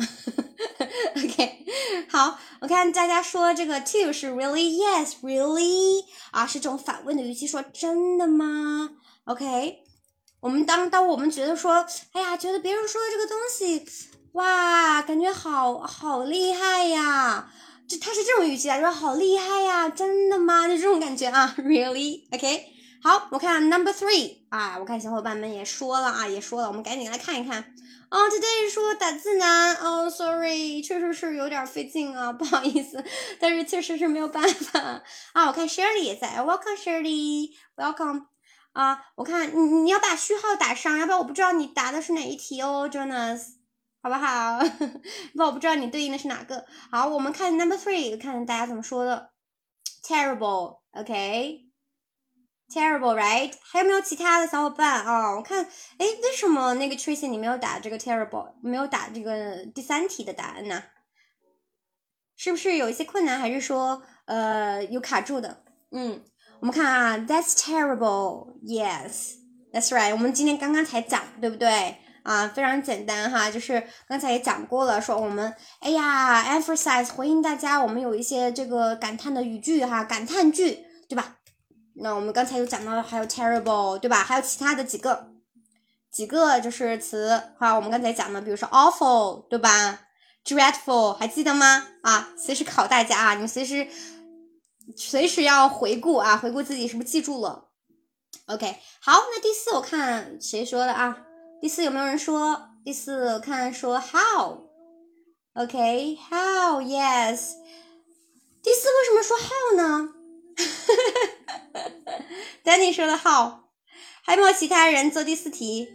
OK，好，我看大家说这个 to 是 really yes really 啊，是这种反问的语气，说真的吗？OK，我们当当我们觉得说，哎呀，觉得别人说的这个东西，哇，感觉好好厉害呀，这他是这种语气啊，说好厉害呀，真的吗？就这种感觉啊，really，OK。好，我看 number three 啊，我看小伙伴们也说了啊，也说了，我们赶紧来看一看。哦，today 说打字难，哦，sorry，确实是有点费劲啊，不好意思，但是确实是没有办法啊。我看 Shirley 也在，welcome Shirley，welcome 啊，我看你你要把序号打上，要不然我不知道你答的是哪一题哦，Jonas，好不好？不，我不知道你对应的是哪个。好，我们看 number three，看大家怎么说的，terrible，OK。Terrible, right？还有没有其他的小伙伴啊？我看，哎，为什么那个 Tracy 你没有打这个 terrible，没有打这个第三题的答案呢？是不是有一些困难，还是说呃有卡住的？嗯，我们看啊，That's terrible. Yes, that's right. 我们今天刚刚才讲，对不对？啊，非常简单哈，就是刚才也讲过了，说我们哎呀，emphasize 回应大家，我们有一些这个感叹的语句哈，感叹句，对吧？那我们刚才有讲到了，还有 terrible，对吧？还有其他的几个几个就是词哈，我们刚才讲的，比如说 awful，对吧？dreadful，还记得吗？啊，随时考大家啊，你们随时随时要回顾啊，回顾自己是不是记住了？OK，好，那第四我看谁说的啊？第四有没有人说？第四我看说 how，OK，how，yes。第四为什么说 how 呢 Danny 说的好，还有没有其他人做第四题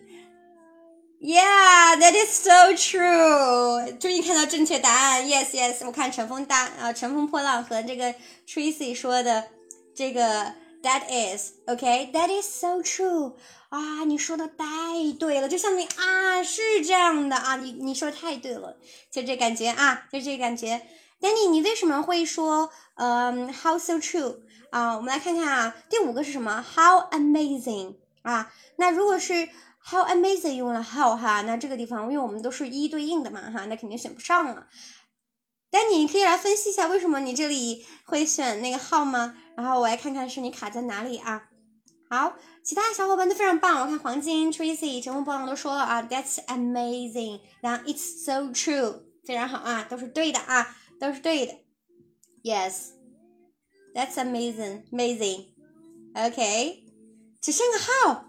？Yeah, that is so true。终于看到正确答案。Yes, yes。我看乘风大啊，乘风破浪和这个 Tracy 说的这个 That is OK, that is so true。啊，你说的太对了，就像你啊，是这样的啊，你你说的太对了，就这感觉啊，就这感觉。Danny，你为什么会说嗯，How so true？啊，我们来看看啊，第五个是什么？How amazing 啊！那如果是 How amazing 用了 How 哈，那这个地方因为我们都是一一对应的嘛哈，那肯定选不上了。但你可以来分析一下，为什么你这里会选那个 How 吗？然后我来看看是你卡在哪里啊？好，其他小伙伴都非常棒，我看黄金 Tracy 乘风破浪都说了啊，That's amazing，然后 It's so true，非常好啊，都是对的啊，都是对的，Yes。That's amazing, amazing. OK，只剩个 how，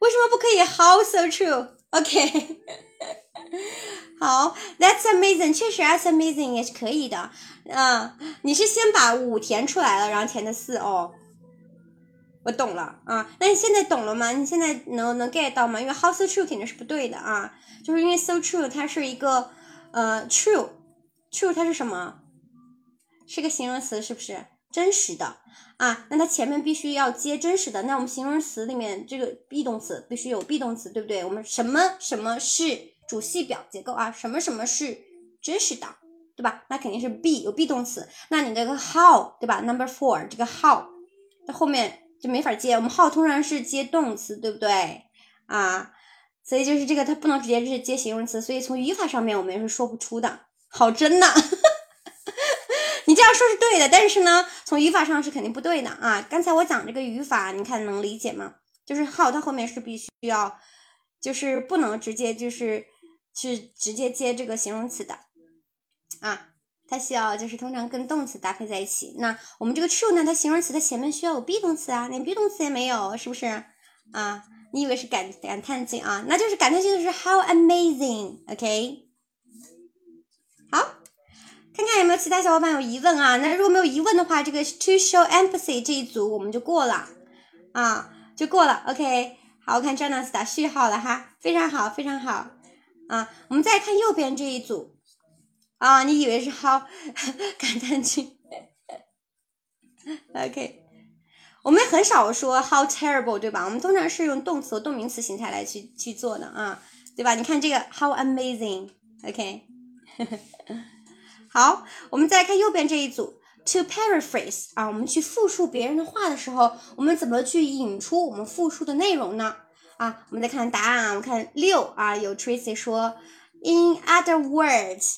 为什么不可以 how so true? Okay. 好，That's amazing，确实 That's amazing 也是可以的。啊，你是先把五填出来了，然后填的四哦。我懂了啊，那你现在懂了吗？你现在能能 get 到吗？因为 how so true 肯定是不对的啊，就是因为 so true 它是一个呃 true。true 它是什么？是个形容词，是不是？真实的啊，那它前面必须要接真实的。那我们形容词里面这个 be 动词必须有 be 动词，对不对？我们什么什么是主系表结构啊？什么什么是真实的，对吧？那肯定是 be 有 be 动词。那你这个 how 对吧？Number four 这个 how 在后面就没法接，我们 how 通常是接动词，对不对啊？所以就是这个它不能直接是接形容词，所以从语法上面我们也是说不出的。好真呐！你这样说是对的，但是呢，从语法上是肯定不对的啊。刚才我讲这个语法，你看能理解吗？就是 how 它后面是必须要，就是不能直接就是去直接接这个形容词的啊，它需要就是通常跟动词搭配在一起。那我们这个 true 呢，它形容词它前面需要有 be 动词啊，连 be 动词也没有，是不是啊？你以为是感感叹句啊？那就是感叹句就是 how amazing，OK？看看有没有其他小伙伴有疑问啊？那如果没有疑问的话，这个 to show empathy 这一组我们就过了啊，就过了。OK，好，我看 Jonas 打序号了哈，非常好，非常好啊。我们再看右边这一组啊，你以为是 how 感叹句？OK，我们很少说 how terrible 对吧？我们通常是用动词和动名词形态来去去做的啊，对吧？你看这个 how amazing，OK。好，我们再看右边这一组，to paraphrase 啊，我们去复述别人的话的时候，我们怎么去引出我们复述的内容呢？啊，我们再看答案啊，我们看六啊，有 Tracy 说 in other words，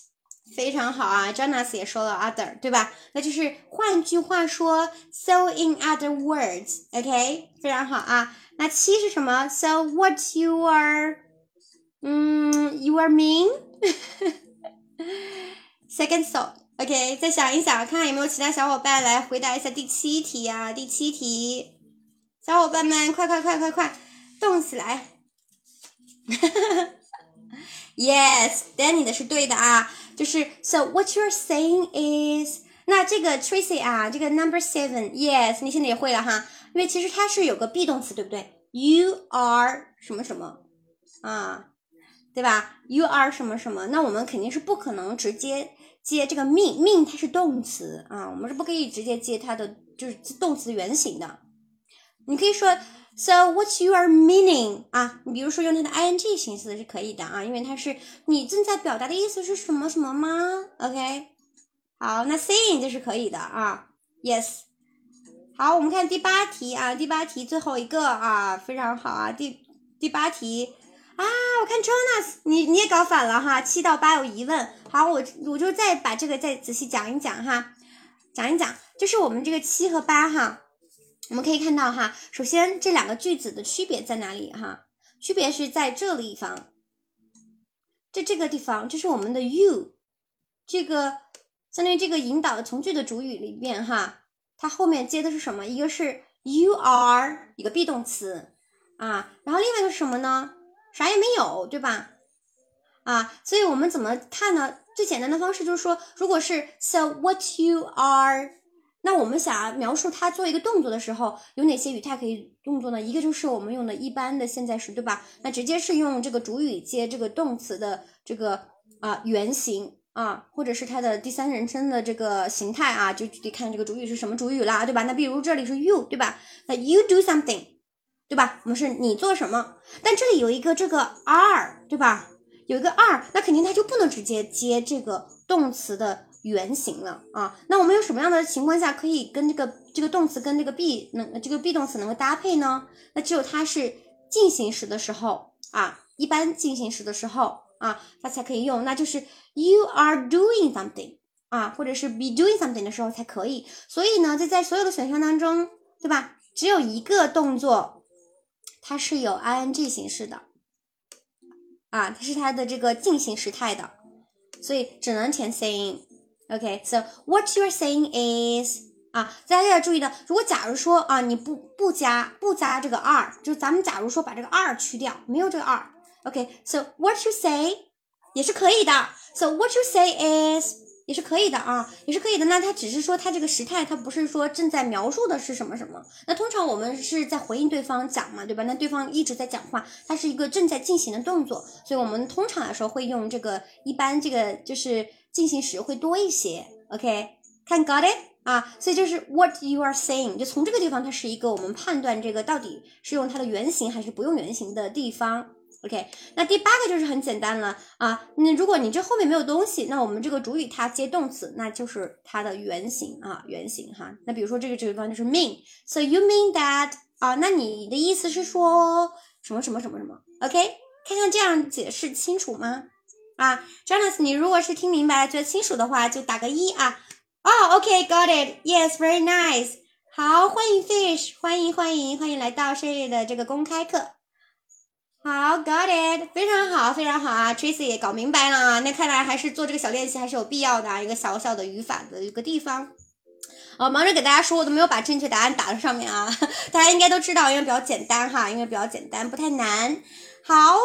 非常好啊，Jonas 也说了 other，对吧？那就是换句话说，so in other words，OK，非常好啊。那七是什么？So what you are，嗯，you are mean。Second thought，OK，再想一想，看看有没有其他小伙伴来回答一下第七题啊？第七题，小伙伴们，快快快快快，动起来！Yes，Danny 的是对的啊，就是 So what you're saying is，那这个 Tracy 啊，这个 Number Seven，Yes，你现在也会了哈，因为其实它是有个 be 动词，对不对？You are 什么什么啊，对吧？You are 什么什么，那我们肯定是不可能直接。接这个 mean，mean 它是动词啊，我们是不可以直接接它的就是动词原形的。你可以说 So what's you are meaning 啊？你比如说用它的 ing 形式是可以的啊，因为它是你正在表达的意思是什么什么吗？OK，好，那 saying 就是可以的啊。Yes，好，我们看第八题啊，第八题最后一个啊，非常好啊，第第八题。啊，我看 Jonas，你你也搞反了哈，七到八有疑问。好，我我就再把这个再仔细讲一讲哈，讲一讲，就是我们这个七和八哈，我们可以看到哈，首先这两个句子的区别在哪里哈？区别是在这个地方，在这个地方，这是我们的 you，这个相当于这个引导从句的主语里面哈，它后面接的是什么？一个是 you are 一个 be 动词啊，然后另外一个是什么呢？啥也没有，对吧？啊，所以我们怎么看呢？最简单的方式就是说，如果是 so what you are，那我们想要描述它做一个动作的时候，有哪些语态可以动作呢？一个就是我们用的一般的现在时，对吧？那直接是用这个主语接这个动词的这个啊原形啊，或者是它的第三人称的这个形态啊，就得看这个主语是什么主语啦，对吧？那比如这里是 you，对吧？那 you do something。对吧？我们是你做什么？但这里有一个这个 are，对吧？有一个 are，那肯定它就不能直接接这个动词的原形了啊。那我们有什么样的情况下可以跟这个这个动词跟这个 be 能这个 be 动词能够搭配呢？那只有它是进行时的时候啊，一般进行时的时候啊，它才可以用。那就是 you are doing something 啊，或者是 be doing something 的时候才可以。所以呢，在在所有的选项当中，对吧？只有一个动作。它是有 ing 形式的，啊，它是它的这个进行时态的，所以只能填 saying。OK，so what you're saying is 啊，大家要注意的，如果假如说啊，你不不加不加这个 are，就咱们假如说把这个 are 去掉，没有这个 are，OK，so what you say 也是可以的。So what you say is 也是可以的啊，也是可以的。那它只是说它这个时态，它不是说正在描述的是什么什么。那通常我们是在回应对方讲嘛，对吧？那对方一直在讲话，它是一个正在进行的动作，所以我们通常来说会用这个一般这个就是进行时会多一些。OK，看 got it 啊，所以就是 what you are saying，就从这个地方，它是一个我们判断这个到底是用它的原型还是不用原型的地方。OK，那第八个就是很简单了啊，那如果你这后面没有东西，那我们这个主语它接动词，那就是它的原型啊，原型哈。那比如说这个这个地方就是 mean，so you mean that 啊，那你的意思是说什么什么什么什么？OK，看看这样解释清楚吗？啊 j o n a s 你如果是听明白了、觉得清楚的话，就打个一啊。哦，OK，got it，yes，very nice。好，欢迎 Fish，欢迎欢迎欢迎来到生日的这个公开课。好，got it，非常好，非常好啊！Tracy 也搞明白了啊，那看来还是做这个小练习还是有必要的啊，一个小小的语法的一个地方。哦，忙着给大家说，我都没有把正确答案打在上面啊，大家应该都知道，因为比较简单哈，因为比较简单，不太难。好，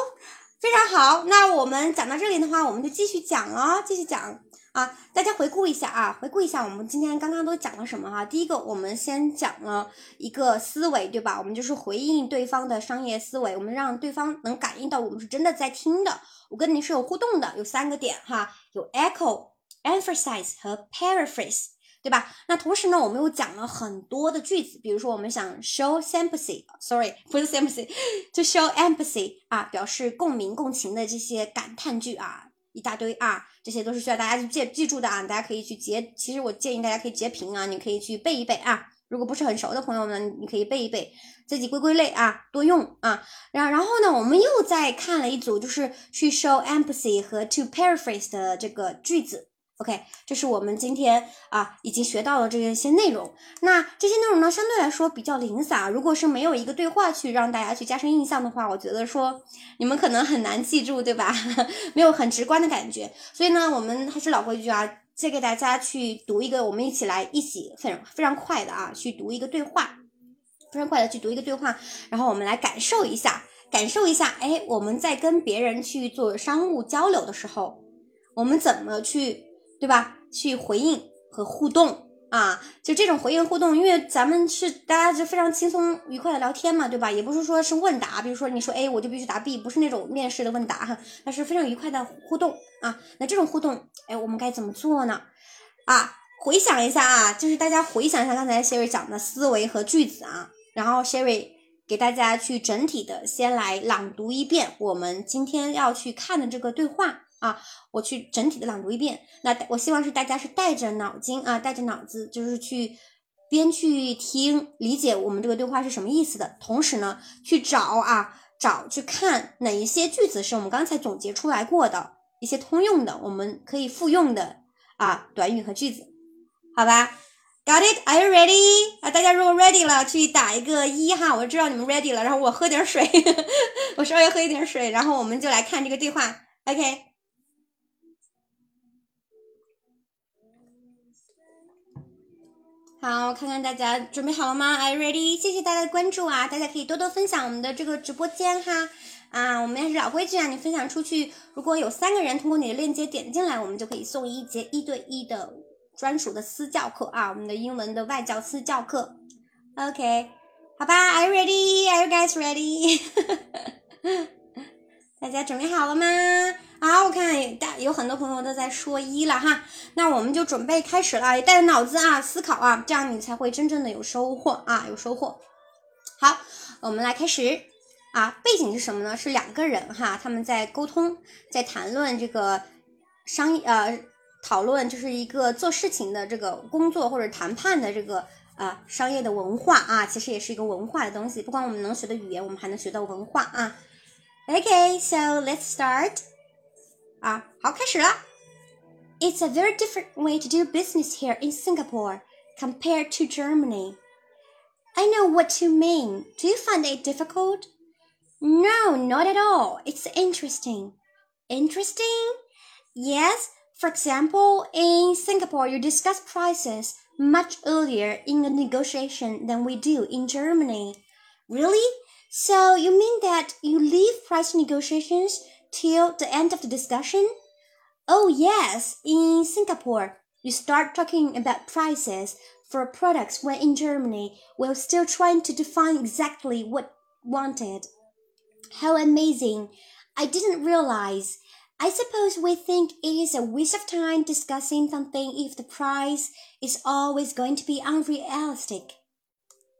非常好，那我们讲到这里的话，我们就继续讲哦，继续讲。啊，大家回顾一下啊，回顾一下我们今天刚刚都讲了什么哈？第一个，我们先讲了一个思维，对吧？我们就是回应对方的商业思维，我们让对方能感应到我们是真的在听的。我跟你是有互动的，有三个点哈，有 echo、emphasize 和 paraphrase，对吧？那同时呢，我们又讲了很多的句子，比如说我们想 show sympathy，sorry，不是 sympathy，就 show empathy 啊，表示共鸣、共情的这些感叹句啊。一大堆啊，这些都是需要大家去记记住的啊，大家可以去截。其实我建议大家可以截屏啊，你可以去背一背啊。如果不是很熟的朋友们，你可以背一背，自己归归类啊，多用啊。然然后呢，我们又再看了一组，就是去 show empathy 和 to paraphrase 的这个句子。OK，这是我们今天啊已经学到了这些内容。那这些内容呢，相对来说比较零散。如果是没有一个对话去让大家去加深印象的话，我觉得说你们可能很难记住，对吧？没有很直观的感觉。所以呢，我们还是老规矩啊，再给大家去读一个，我们一起来一起非常非常快的啊，去读一个对话，非常快的去读一个对话，然后我们来感受一下，感受一下，哎，我们在跟别人去做商务交流的时候，我们怎么去。对吧？去回应和互动啊，就这种回应互动，因为咱们是大家是非常轻松愉快的聊天嘛，对吧？也不是说是问答，比如说你说 A，我就必须答 B，不是那种面试的问答哈，那是非常愉快的互动啊。那这种互动，哎，我们该怎么做呢？啊，回想一下啊，就是大家回想一下刚才 Sherry 讲的思维和句子啊，然后 Sherry 给大家去整体的先来朗读一遍我们今天要去看的这个对话。啊，我去整体的朗读一遍。那我希望是大家是带着脑筋啊，带着脑子，就是去边去听理解我们这个对话是什么意思的，同时呢，去找啊找去看哪一些句子是我们刚才总结出来过的一些通用的，我们可以复用的啊短语和句子，好吧？Got it? Are you ready? 啊，大家如果 ready 了，去打一个一哈，我知道你们 ready 了。然后我喝点水，我稍微喝一点水，然后我们就来看这个对话。OK。好，看看大家准备好了吗？Are you ready？谢谢大家的关注啊！大家可以多多分享我们的这个直播间哈。啊，我们还是老规矩啊，你分享出去，如果有三个人通过你的链接点进来，我们就可以送一节一对一的专属的私教课啊，我们的英文的外教私教课。OK，好吧，Are you ready？Are you guys ready？大家准备好了吗？好，我看大有很多朋友都在说一了哈，那我们就准备开始了，带着脑子啊思考啊，这样你才会真正的有收获啊，有收获。好，我们来开始啊，背景是什么呢？是两个人哈，他们在沟通，在谈论这个商呃讨论，就是一个做事情的这个工作或者谈判的这个啊商业的文化啊，其实也是一个文化的东西。不光我们能学的语言，我们还能学到文化啊。OK，so let's start. 啊，好，开始了。It's a very different way to do business here in Singapore compared to Germany. I know what you mean. Do you find it difficult? No, not at all. It's interesting. Interesting? Yes. For example, in Singapore, you discuss prices much earlier in a negotiation than we do in Germany. Really? So you mean that you leave price negotiations till the end of the discussion? Oh, yes, in Singapore, you start talking about prices for products when in Germany we're still trying to define exactly what wanted. How amazing! I didn't realize I suppose we think it is a waste of time discussing something if the price is always going to be unrealistic.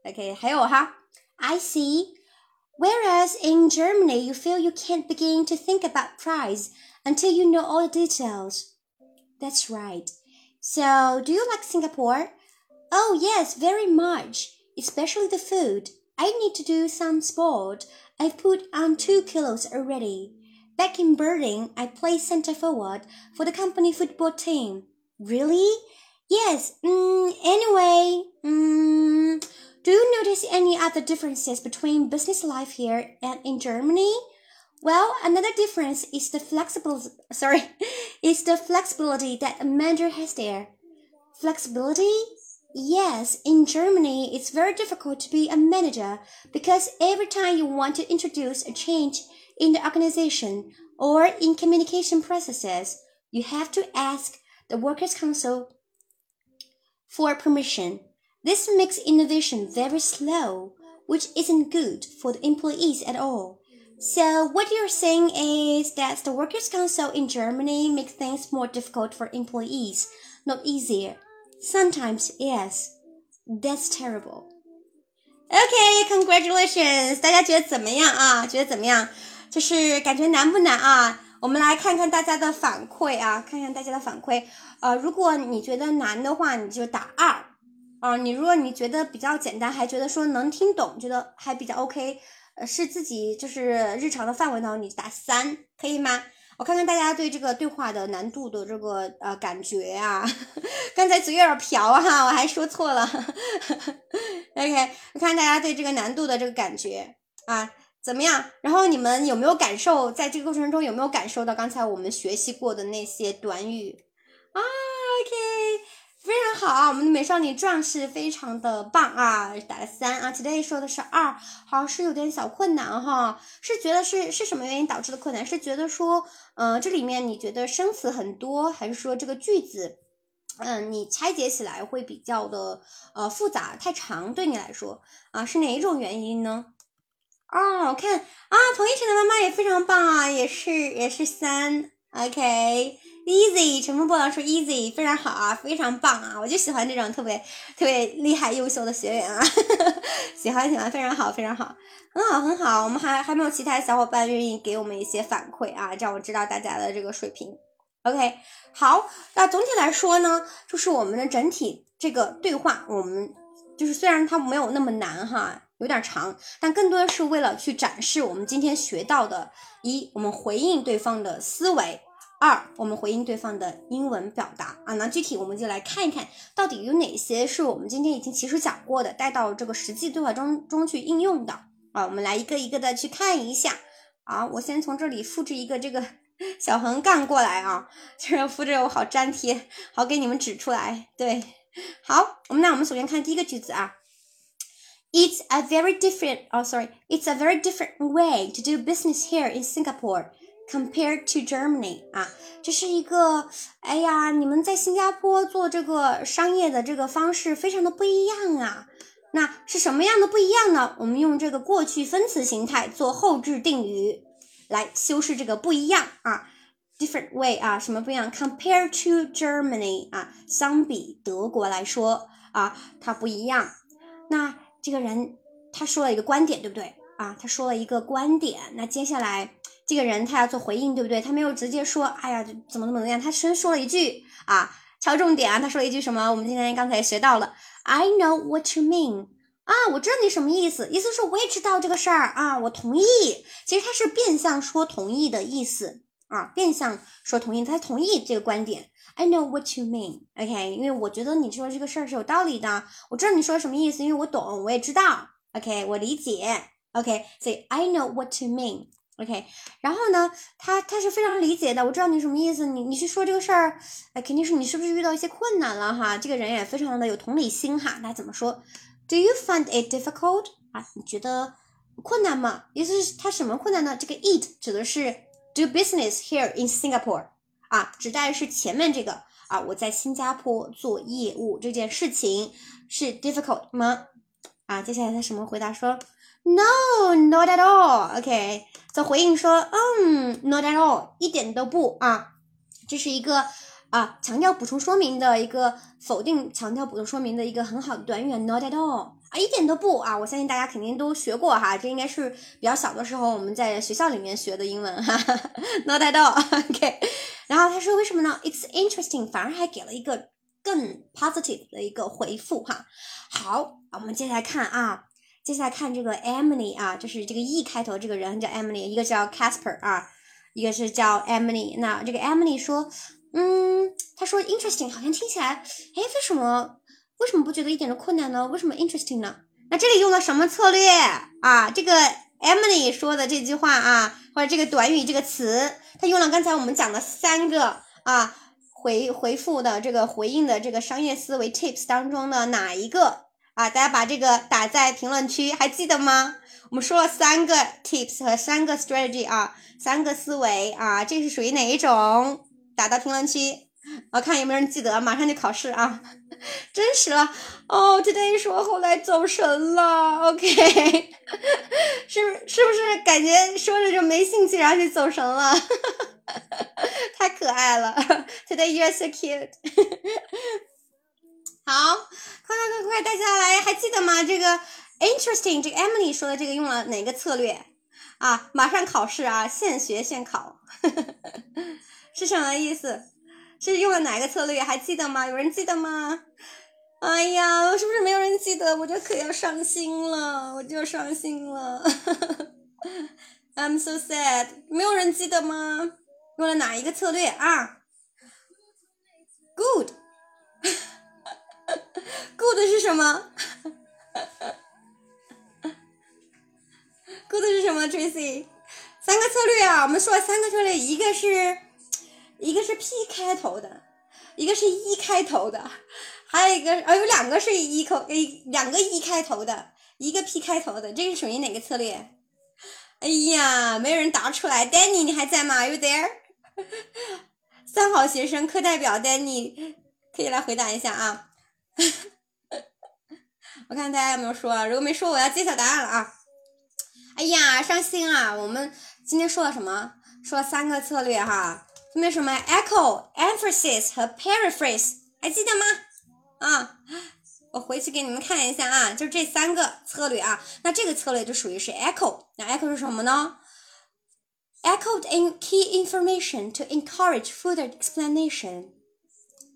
Okay, 还有哈，I see. Whereas in Germany, you feel you can't begin to think about price until you know all the details. That's right. So, do you like Singapore? Oh, yes, very much, especially the food. I need to do some sport. I've put on two kilos already. Back in Berlin, I play center forward for the company football team. Really? Yes. Mm, anyway, mm, do you notice any other differences between business life here and in Germany? Well, another difference is the flexible sorry, is the flexibility that a manager has there. Flexibility? Yes, in Germany it's very difficult to be a manager because every time you want to introduce a change in the organization or in communication processes, you have to ask the workers' council for permission. This makes innovation very slow, which isn't good for the employees at all. So what you're saying is that the workers' council in Germany makes things more difficult for employees, not easier. Sometimes, yes. That's terrible. Okay, congratulations！大家觉得怎么样啊？觉得怎么样？就是感觉难不难啊？我们来看看大家的反馈啊，看看大家的反馈。呃，如果你觉得难的话，你就打二。 啊，你如果你觉得比较简单，还觉得说能听懂，觉得还比较 OK，呃，是自己就是日常的范围呢，你打三，可以吗？我看看大家对这个对话的难度的这个呃感觉啊，刚才嘴有点瓢哈，我还说错了。OK，我看大家对这个难度的这个感觉啊怎么样？然后你们有没有感受，在这个过程中有没有感受到刚才我们学习过的那些短语啊？OK。非常好啊，我们的美少女壮士非常的棒啊，打了三啊。Today 说的是二，好像是有点小困难哈，是觉得是是什么原因导致的困难？是觉得说，呃，这里面你觉得生词很多，还是说这个句子，嗯，你拆解起来会比较的呃复杂，太长对你来说啊，是哪一种原因呢？哦，我看啊，彭一晨的妈妈也非常棒啊，也是也是三，OK。Easy，乘风破浪说 easy，非常好啊，非常棒啊，我就喜欢这种特别特别厉害优秀的学员啊，喜欢喜欢，非常好非常好，很好很好，我们还还没有其他小伙伴愿意给我们一些反馈啊，这样我知道大家的这个水平。OK，好，那总体来说呢，就是我们的整体这个对话，我们就是虽然它没有那么难哈，有点长，但更多的是为了去展示我们今天学到的，一我们回应对方的思维。二，我们回应对方的英文表达啊，那具体我们就来看一看到底有哪些是我们今天已经其实讲过的，带到这个实际对话中中去应用的啊，我们来一个一个的去看一下啊。我先从这里复制一个这个 小横杠过来啊，这复制我好粘贴，好给你们指出来。对，好，我们那我们首先看第一个句子啊，It's a very different, oh sorry, it's a very different way to do business here in Singapore. Compared to Germany 啊，这是一个，哎呀，你们在新加坡做这个商业的这个方式非常的不一样啊。那是什么样的不一样呢？我们用这个过去分词形态做后置定语来修饰这个不一样啊。Different way 啊，什么不一样？Compared to Germany 啊，相比德国来说啊，它不一样。那这个人他说了一个观点，对不对啊？他说了一个观点，那接下来。这个人他要做回应，对不对？他没有直接说，哎呀，怎么怎么怎么样？他先说了一句啊，敲重点啊，他说了一句什么？我们今天刚才学到了，I know what you mean 啊，我知道你什么意思，意思是我也知道这个事儿啊，我同意。其实他是变相说同意的意思啊，变相说同意，他同意这个观点。I know what you mean，OK，因为我觉得你说这个事儿是有道理的，我知道你说什么意思，因为我懂，我也知道，OK，我理解，OK，所以 I know what you mean。OK，然后呢，他他是非常理解的，我知道你什么意思，你你去说这个事儿，哎，肯定是你是不是遇到一些困难了哈？这个人也非常的有同理心哈。那怎么说？Do you find it difficult？啊，你觉得困难吗？意思是他什么困难呢？这个 it 指的是 do business here in Singapore，啊，指代是前面这个啊，我在新加坡做业务这件事情是 difficult 吗？啊，接下来他什么回答说？No, not at all. OK，则回应说，嗯，not at all，一点都不啊。这是一个啊强调补充说明的一个否定强调补充说明的一个很好的短语，not at all 啊，一点都不啊。我相信大家肯定都学过哈，这应该是比较小的时候我们在学校里面学的英文哈，not at all，OK。然后他说为什么呢？It's interesting，反而还给了一个更 positive 的一个回复哈。好，我们接下来看啊。接下来看这个 Emily 啊，就是这个 E 开头这个人叫 Emily，一个叫 Casper 啊，一个是叫 Emily。那这个 Emily 说，嗯，他说 interesting 好像听起来，哎，为什么为什么不觉得一点都困难呢？为什么 interesting 呢？那这里用了什么策略啊？这个 Emily 说的这句话啊，或者这个短语这个词，他用了刚才我们讲的三个啊回回复的这个回应的这个商业思维 tips 当中的哪一个？啊，大家把这个打在评论区，还记得吗？我们说了三个 tips 和三个 strategy 啊，三个思维啊，这是属于哪一种？打到评论区，我看有没有人记得。马上就考试啊，真实了哦。Today 说后来走神了，OK，是是不是感觉说着就没兴趣，然后就走神了？太可爱了，Today you're so cute。好，快快快快，大家来，还记得吗？这个 interesting，这个 Emily 说的这个用了哪个策略啊？马上考试啊，现学现考，是什么意思？是用了哪个策略？还记得吗？有人记得吗？哎呀，是不是没有人记得？我就可要伤心了，我就伤心了。I'm so sad，没有人记得吗？用了哪一个策略啊？Good。Good 是什么？Good 是什么？Tracy，三个策略啊，我们说了三个策略，一个是一个是 P 开头的，一个是 E 开头的，还有一个哦有两个是 E 口诶两个 E 开头的，一个 P 开头的，这是属于哪个策略？哎呀，没有人答出来，Danny 你还在吗？Are？You there？三好学生课代表 Danny 可以来回答一下啊。我看大家有没有说，如果没说，我要揭晓答案了啊！哎呀，伤心啊！我们今天说了什么？说了三个策略哈，分别什么？Echo、Emphasis 和 Paraphrase，还记得吗？啊，我回去给你们看一下啊，就这三个策略啊。那这个策略就属于是 Echo，那 Echo 是什么呢？Echoed in key information to encourage further explanation，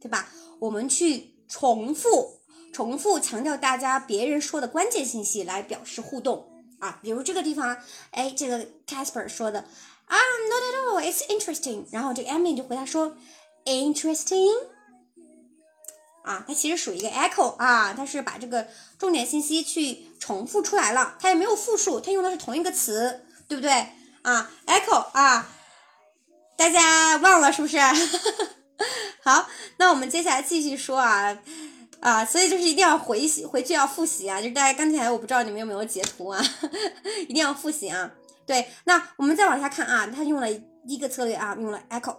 对吧？我们去。重复、重复强调大家别人说的关键信息来表示互动啊，比如这个地方，哎，这个 Casper 说的啊，Not at all, it's interesting。然后这个 Emily 就回答说，Interesting。啊，它其实属于一个 echo 啊，它是把这个重点信息去重复出来了，它也没有复数，它用的是同一个词，对不对啊？Echo 啊，大家忘了是不是？好，那我们接下来继续说啊啊，所以就是一定要回回去要复习啊，就是大家刚才我不知道你们有没有截图啊，一定要复习啊。对，那我们再往下看啊，他用了一个策略啊，用了 echo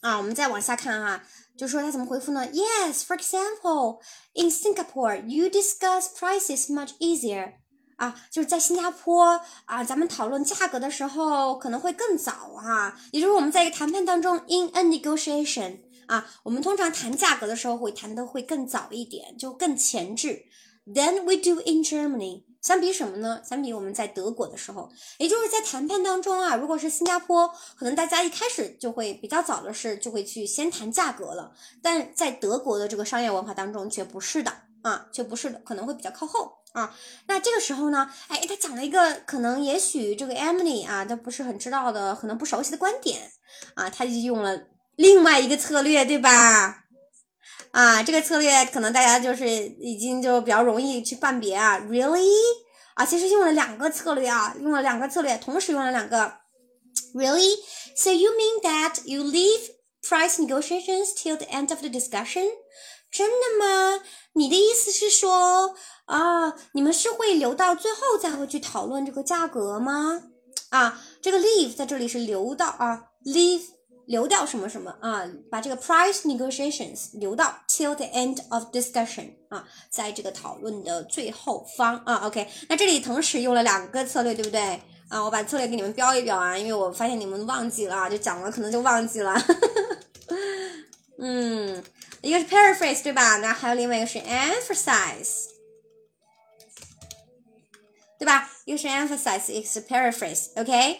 啊，我们再往下看哈，就说他怎么回复呢？Yes，for example，in Singapore，you discuss prices much easier。啊，就是在新加坡啊，咱们讨论价格的时候可能会更早啊，也就是我们在一个谈判当中，in a negotiation 啊，我们通常谈价格的时候会谈的会更早一点，就更前置。Then we do in Germany，相比什么呢？相比我们在德国的时候，也就是在谈判当中啊，如果是新加坡，可能大家一开始就会比较早的是就会去先谈价格了，但在德国的这个商业文化当中却不是的啊，却不是的，可能会比较靠后。啊，那这个时候呢，哎，他讲了一个可能也许这个 Emily 啊，他不是很知道的，可能不熟悉的观点啊，他就用了另外一个策略，对吧？啊，这个策略可能大家就是已经就比较容易去判别啊，Really？啊，其实用了两个策略啊，用了两个策略，同时用了两个，Really？So you mean that you leave price negotiations till the end of the discussion？真的吗？你的意思是说？啊，你们是会留到最后再会去讨论这个价格吗？啊，这个 leave 在这里是留到啊，leave 留掉什么什么啊，把这个 price negotiations 留到 till the end of discussion 啊，在这个讨论的最后方啊，OK，那这里同时用了两个策略，对不对啊，我把策略给你们标一标啊，因为我发现你们忘记了，就讲了可能就忘记了。嗯，一个是 paraphrase 对吧？那还有另外一个是 emphasize，对吧？一个是 emphasize，一个是 paraphrase，OK？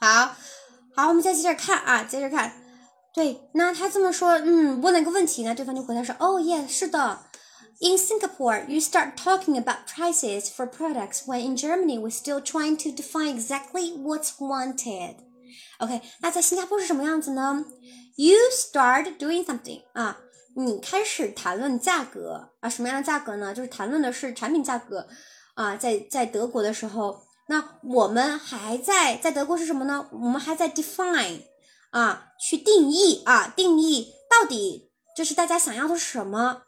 好，好，我们再接着看啊，接着看。对，那他这么说，嗯，问了一个问题呢，对方就回答说，Oh yeah，是的。In Singapore, you start talking about prices for products when in Germany we're still trying to define exactly what's wanted. OK，那在新加坡是什么样子呢 ？You start doing something 啊，你开始谈论价格啊，什么样的价格呢？就是谈论的是产品价格啊，在在德国的时候，那我们还在在德国是什么呢？我们还在 define。啊，去定义啊，定义到底就是大家想要的是什么，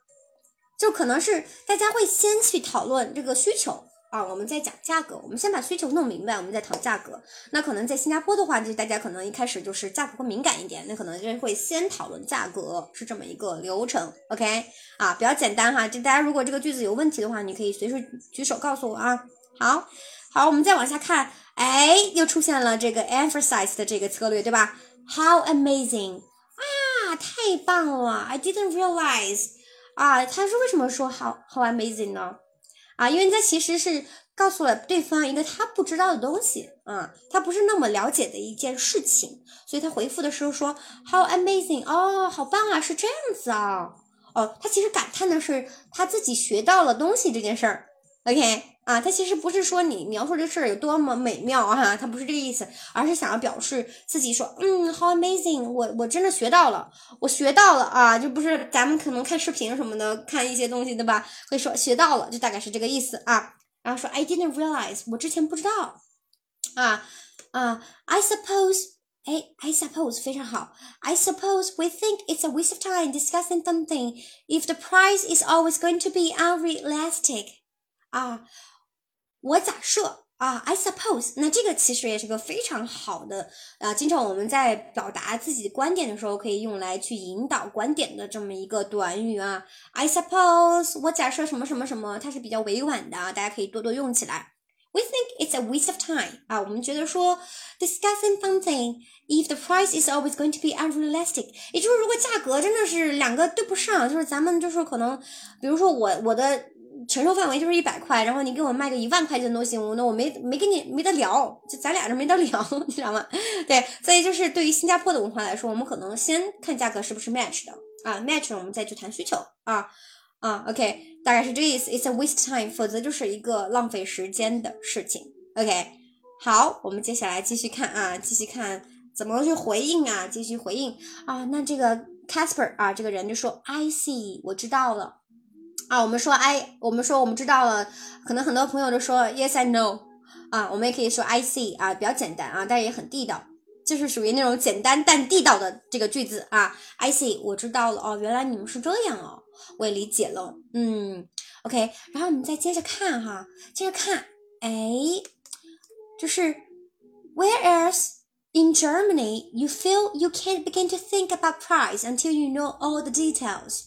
就可能是大家会先去讨论这个需求啊，我们在讲价格，我们先把需求弄明白，我们再谈价格。那可能在新加坡的话，就大家可能一开始就是价格会敏感一点，那可能就会先讨论价格，是这么一个流程。OK，啊，比较简单哈，就大家如果这个句子有问题的话，你可以随时举手告诉我啊。好，好，我们再往下看，哎，又出现了这个 emphasize 的这个策略，对吧？How amazing 啊，太棒了！I didn't realize 啊，他是为什么说 how how amazing 呢？啊，因为他其实是告诉了对方一个他不知道的东西啊，他不是那么了解的一件事情，所以他回复的时候说 how amazing 哦，好棒啊，是这样子啊，哦，他其实感叹的是他自己学到了东西这件事儿。OK。啊，他其实不是说你描述这事儿有多么美妙啊，他不是这个意思，而是想要表示自己说，嗯，how amazing，我我真的学到了，我学到了啊，就不是咱们可能看视频什么的，看一些东西对吧？会说学到了，就大概是这个意思啊。然后说 I didn't realize，我之前不知道啊啊，I suppose，哎，I suppose 非常好，I suppose we think it's a waste of time discussing something if the price is always going to be unrealistic 啊。我假设啊，I suppose，那这个其实也是个非常好的啊，经常我们在表达自己观点的时候可以用来去引导观点的这么一个短语啊。I suppose，我假设什么什么什么，它是比较委婉的啊，大家可以多多用起来。We think it's a waste of time 啊，我们觉得说 discussing something if the price is always going to be unrealistic，也就是如果价格真的是两个对不上，就是咱们就是可能，比如说我我的。承受范围就是一百块，然后你给我卖个一万块钱都行，那我没没跟你没得聊，就咱俩这没得聊，你知道吗？对，所以就是对于新加坡的文化来说，我们可能先看价格是不是 match 的啊，match 了我们再去谈需求啊啊，OK，大概是这个意思，It's a waste time，否则就是一个浪费时间的事情。OK，好，我们接下来继续看啊，继续看怎么去回应啊，继续回应啊，那这个 Casper 啊，这个人就说 I see，我知道了。啊，我们说 I，我们说我们知道了，可能很多朋友都说 Yes I know，啊，我们也可以说 I see，啊，比较简单啊，但也很地道，就是属于那种简单但地道的这个句子啊。I see，我知道了哦，原来你们是这样哦，我也理解了，嗯，OK，然后我们再接着看哈，接着看，哎，就是 Whereas in Germany you feel you can't begin to think about price until you know all the details。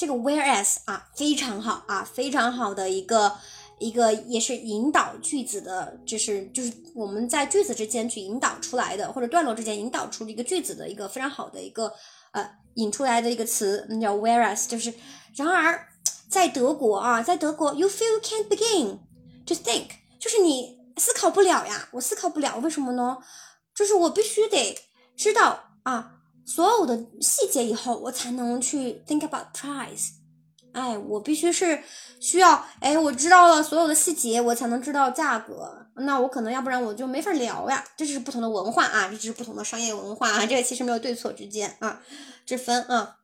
这个 whereas 啊，非常好啊，非常好的一个一个也是引导句子的，就是就是我们在句子之间去引导出来的，或者段落之间引导出一个句子的一个非常好的一个呃引出来的一个词，那叫 whereas，就是然而在德国啊，在德国 you feel can't begin to think，就是你思考不了呀，我思考不了，为什么呢？就是我必须得知道啊。所有的细节以后，我才能去 think about price。哎，我必须是需要，哎，我知道了所有的细节，我才能知道价格。那我可能要不然我就没法聊呀。这就是不同的文化啊，这只是不同的商业文化啊。这个其实没有对错之间啊，之分啊。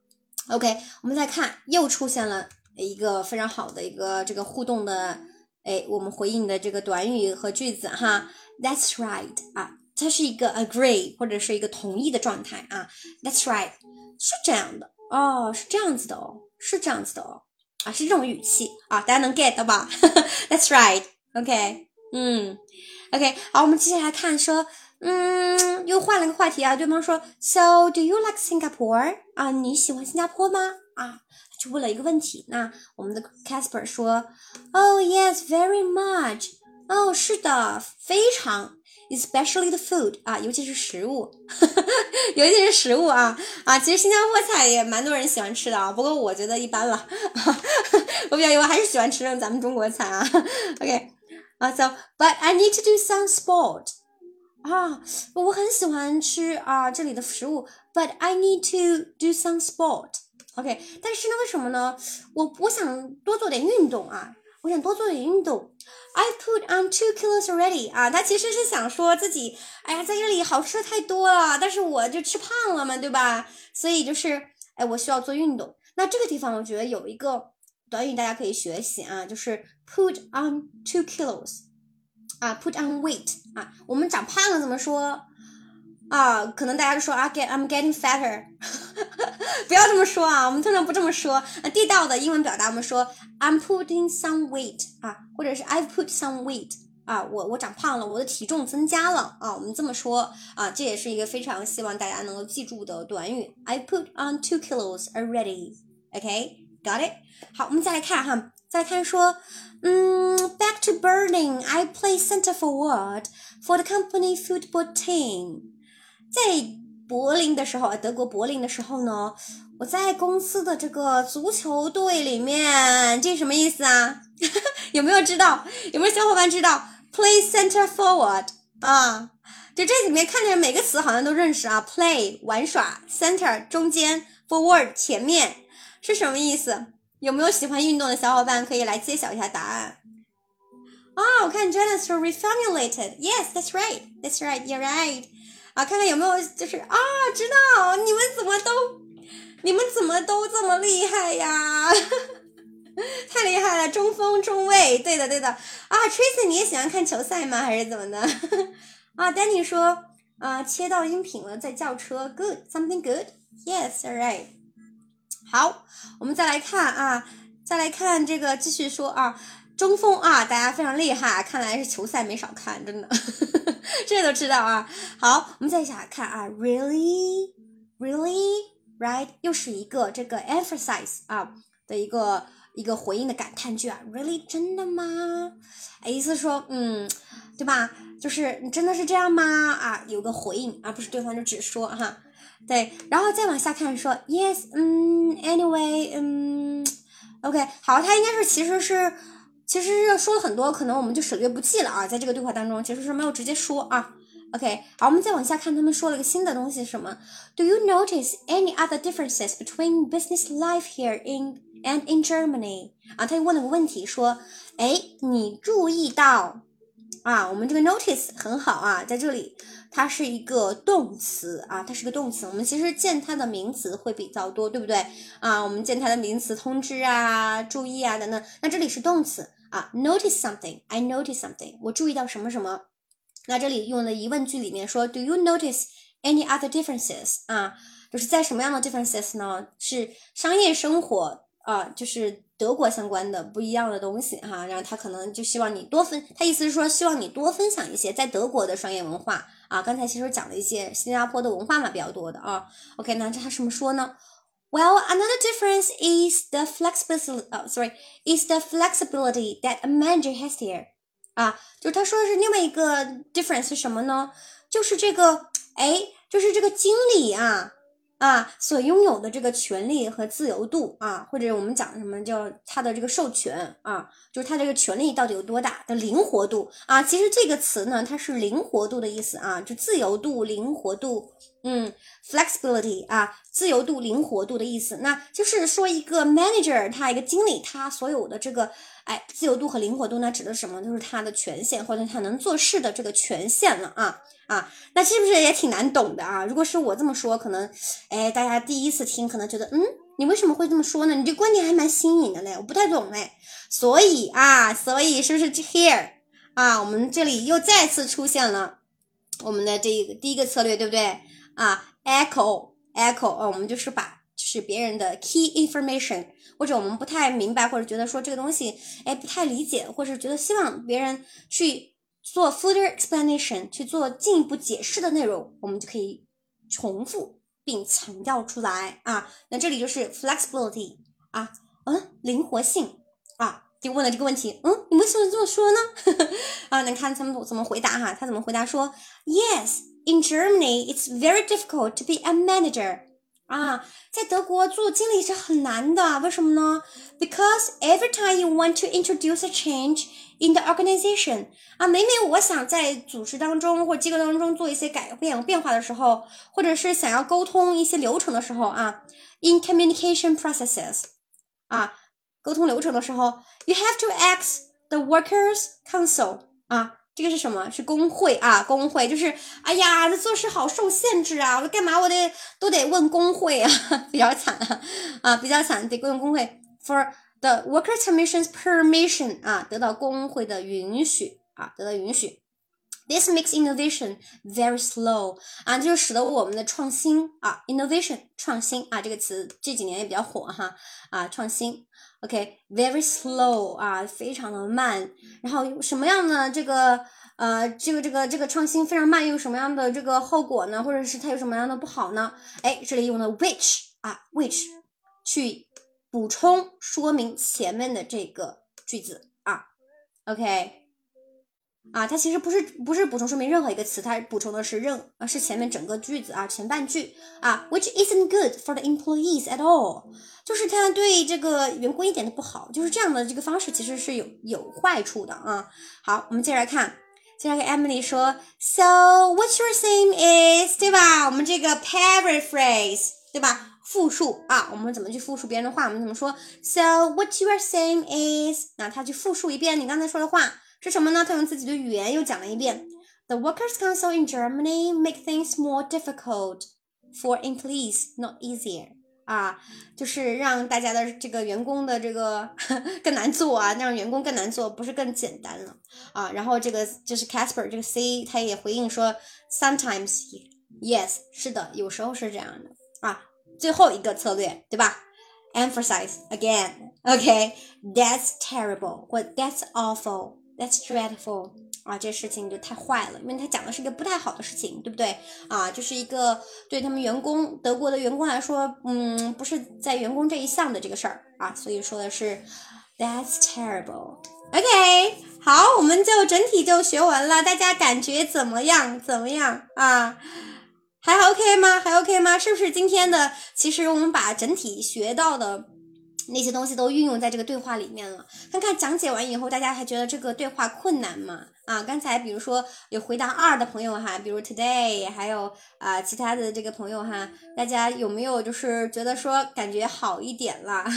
OK，我们再看，又出现了一个非常好的一个这个互动的，哎，我们回应的这个短语和句子哈。That's right 啊。它是一个 agree 或者是一个同意的状态啊，That's right，是这样的哦，是这样子的哦，是这样子的哦，啊，是这种语气啊，大家能 get 到吧？That's right，OK，嗯，OK，好，我们接下来看说，嗯，又换了个话题啊，对方说，So do you like Singapore？啊，你喜欢新加坡吗？啊，就问了一个问题，那我们的 Casper 说，Oh yes，very much。哦，是的，非常，especially the food 啊，尤其是食物，尤其是食物啊啊，其实新加坡菜也蛮多人喜欢吃的啊，不过我觉得一般了，我比较我还是喜欢吃咱们中国菜啊。OK，啊，so but I need to do some sport 啊，我很喜欢吃啊这里的食物，but I need to do some sport。OK，但是呢，为什么呢？我我想多做点运动啊。我想多做点运动。I put on two kilos already 啊，他其实是想说自己，哎呀，在这里好吃的太多了，但是我就吃胖了嘛，对吧？所以就是，哎，我需要做运动。那这个地方我觉得有一个短语大家可以学习啊，就是 put on two kilos 啊，put on weight 啊，我们长胖了怎么说？啊，可能大家就说啊，get I'm getting fatter，不要这么说啊，我们通常不这么说。地道的英文表达，我们说 I'm putting some weight 啊，或者是 I've put some weight 啊，我我长胖了，我的体重增加了啊，我们这么说啊，这也是一个非常希望大家能够记住的短语。I put on two kilos already，OK，got it？好，我们再来看哈，再看说，嗯，back to Berlin，I play center forward for the company football team。 在柏林的时候啊，德国柏林的时候呢，我在公司的这个足球队里面，这什么意思啊？有没有知道？有没有小伙伴知道？Play center forward 啊，就这里面看见每个词好像都认识啊。Play 玩耍，center 中间，forward 前面是什么意思？有没有喜欢运动的小伙伴可以来揭晓一下答案？啊，我看 Janice 说 reformulated。Yes, that's right, that's right, you're right. 啊，看看有没有就是啊，知道你们怎么都，你们怎么都这么厉害呀？太厉害了，中锋、中卫，对的，对的。啊，Tracy，你也喜欢看球赛吗？还是怎么的？啊，Danny 说，啊，切到音频了，在叫车，Good，something good，Yes，all right。好，我们再来看啊，再来看这个，继续说啊。中锋啊，大家非常厉害，看来是球赛没少看，真的，这都知道啊。好，我们再想看啊，really really right，又是一个这个 emphasize 啊的一个一个回应的感叹句啊，really 真的吗？哎，意思说，嗯，对吧？就是你真的是这样吗？啊，有个回应而不是对方就只说哈，对，然后再往下看说，yes，嗯，anyway，嗯，OK，好，他应该是其实是。其实说了很多，可能我们就省略不计了啊。在这个对话当中，其实是没有直接说啊。OK，好，我们再往下看，他们说了个新的东西是，什么？Do you notice any other differences between business life here in and in Germany？啊，他又问了个问题，说，哎，你注意到？啊，我们这个 notice 很好啊，在这里它是一个动词啊，它是个动词。我们其实见它的名词会比较多，对不对？啊，我们见它的名词通知啊、注意啊等等。那这里是动词啊，notice something，I notice something，我注意到什么什么。那这里用的疑问句里面说，Do you notice any other differences？啊，就是在什么样的 differences 呢？是商业生活啊，就是。德国相关的不一样的东西哈，然后他可能就希望你多分，他意思是说希望你多分享一些在德国的商业文化啊。刚才其实讲了一些新加坡的文化嘛，比较多的啊。OK，那这他什么说呢 ？Well, another difference is the flexibility. Oh, sorry, is the flexibility that a manager has here. 啊，就是他说的是另外一个 difference 是什么呢？就是这个，哎，就是这个经理啊。 啊，所拥有的这个权利和自由度啊，或者我们讲什么叫他的这个授权啊，就是他这个权利到底有多大的灵活度啊？其实这个词呢，它是灵活度的意思啊，就自由度、灵活度，嗯，flexibility 啊，自由度、灵活度的意思。那就是说一个 manager，他一个经理，他所有的这个。哎，自由度和灵活度呢，指的什么？就是他的权限或者他能做事的这个权限了啊啊，那是不是也挺难懂的啊？如果是我这么说，可能哎，大家第一次听可能觉得，嗯，你为什么会这么说呢？你这观点还蛮新颖的嘞，我不太懂嘞。所以啊，所以是不是 here 啊？我们这里又再次出现了我们的这一个第一个策略，对不对啊？Echo echo 啊，我们就是把是别人的 key information。或者我们不太明白，或者觉得说这个东西，哎，不太理解，或者觉得希望别人去做 further explanation，去做进一步解释的内容，我们就可以重复并强调出来啊。那这里就是 flexibility 啊，嗯，灵活性啊就问了这个问题，嗯，你为什么这么说呢？啊，你看他们怎么回答哈？他怎么回答说？Yes, in Germany, it's very difficult to be a manager. 啊，在德国做经理是很难的，为什么呢？Because every time you want to introduce a change in the organization，啊，每每我想在组织当中或机构当中做一些改变变化的时候，或者是想要沟通一些流程的时候啊，in communication processes，啊，沟通流程的时候，you have to ask the workers council，啊。这个是什么？是工会啊，工会就是，哎呀，这做事好受限制啊！我干嘛我得都得问工会啊，比较惨啊，比较惨，得问工会。For the workers' commission's permission 啊，得到工会的允许啊，得到允许。This makes innovation very slow 啊，就使得我们的创新啊，innovation 创新啊，这个词这几年也比较火哈啊，创新。OK，very slow 啊，非常的慢。然后什么样的这个呃，这个这个这个创新非常慢，又有什么样的这个后果呢？或者是它有什么样的不好呢？哎，这里用的 which 啊，which 去补充说明前面的这个句子啊。OK。啊，它其实不是不是补充说明任何一个词，它补充的是任啊是前面整个句子啊前半句啊，which isn't good for the employees at all，就是它对这个员工一点都不好，就是这样的这个方式其实是有有坏处的啊。好，我们接着来看，接着跟 Emily 说，So what your name is，对吧？我们这个 paraphrase，对吧？复述啊，我们怎么去复述别人的话？我们怎么说？So what your name is，那他去复述一遍你刚才说的话。是什么呢？他用自己的语言又讲了一遍。The Workers' Council in Germany make things more difficult for employees, not easier. 啊，就是让大家的这个员工的这个更难做啊，让员工更难做，不是更简单了啊。然后这个就是 Casper 这个 C，他也回应说，Sometimes yes，是的，有时候是这样的啊。最后一个策略，对吧？Emphasize again，OK，That's terrible 或 That's awful。That's dreadful 啊，这事情就太坏了，因为他讲的是一个不太好的事情，对不对啊？就是一个对他们员工德国的员工来说，嗯，不是在员工这一项的这个事儿啊，所以说的是 That's terrible。OK，好，我们就整体就学完了，大家感觉怎么样？怎么样啊？还 OK 吗？还 OK 吗？是不是今天的？其实我们把整体学到的。那些东西都运用在这个对话里面了。看看讲解完以后，大家还觉得这个对话困难吗？啊，刚才比如说有回答二的朋友哈，比如 today，还有啊其他的这个朋友哈，大家有没有就是觉得说感觉好一点啦？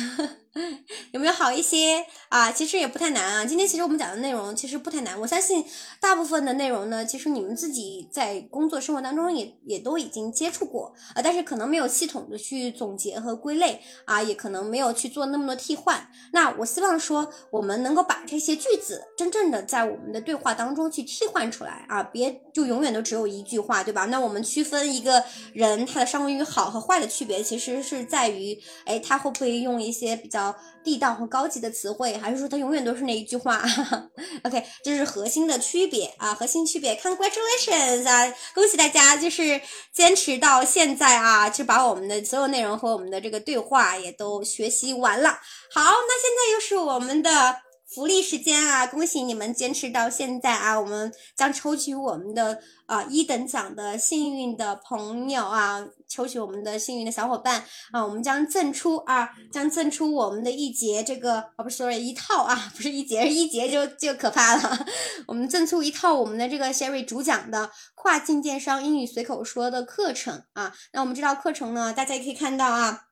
有没有好一些啊？其实也不太难啊。今天其实我们讲的内容其实不太难，我相信大部分的内容呢，其实你们自己在工作生活当中也也都已经接触过啊，但是可能没有系统的去总结和归类啊，也可能没有去做那么多替换。那我希望说，我们能够把这些句子真正的在我们的对话当中去替换出来啊，别就永远都只有一句话，对吧？那我们区分一个人他的商务英语好和坏的区别，其实是在于，哎，他会不会用一些比较。地道和高级的词汇，还是说他永远都是那一句话？OK，这是核心的区别啊，核心区别。Congratulations 啊，恭喜大家，就是坚持到现在啊，就把我们的所有内容和我们的这个对话也都学习完了。好，那现在又是我们的。福利时间啊！恭喜你们坚持到现在啊！我们将抽取我们的啊一等奖的幸运的朋友啊，抽取我们的幸运的小伙伴啊！我们将赠出啊，将赠出我们的一节这个哦，不 sorry 一套啊，不是一节，一节就就可怕了。我们赠出一套我们的这个 Sherry 主讲的跨境电商英语随口说的课程啊。那我们这套课程呢，大家也可以看到啊，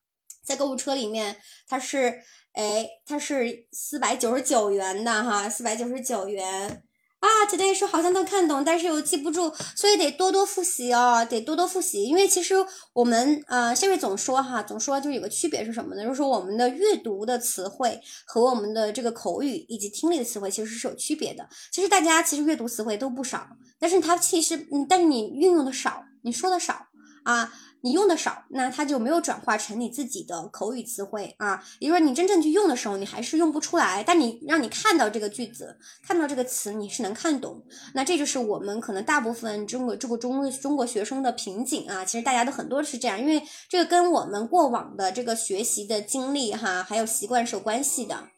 在购物车里面它是。哎，它是四百九十九元的哈，四百九十九元啊。Today 说好像都看懂，但是又记不住，所以得多多复习哦，得多多复习。因为其实我们呃，下面总说哈，总说就是有个区别是什么呢？就是说我们的阅读的词汇和我们的这个口语以及听力的词汇其实是有区别的。其实大家其实阅读词汇都不少，但是它其实嗯，但是你运用的少，你说的少啊。你用的少，那它就没有转化成你自己的口语词汇啊。也就是说，你真正去用的时候，你还是用不出来。但你让你看到这个句子，看到这个词，你是能看懂。那这就是我们可能大部分中国这个中中国学生的瓶颈啊。其实大家都很多是这样，因为这个跟我们过往的这个学习的经历哈，还有习惯是有关系的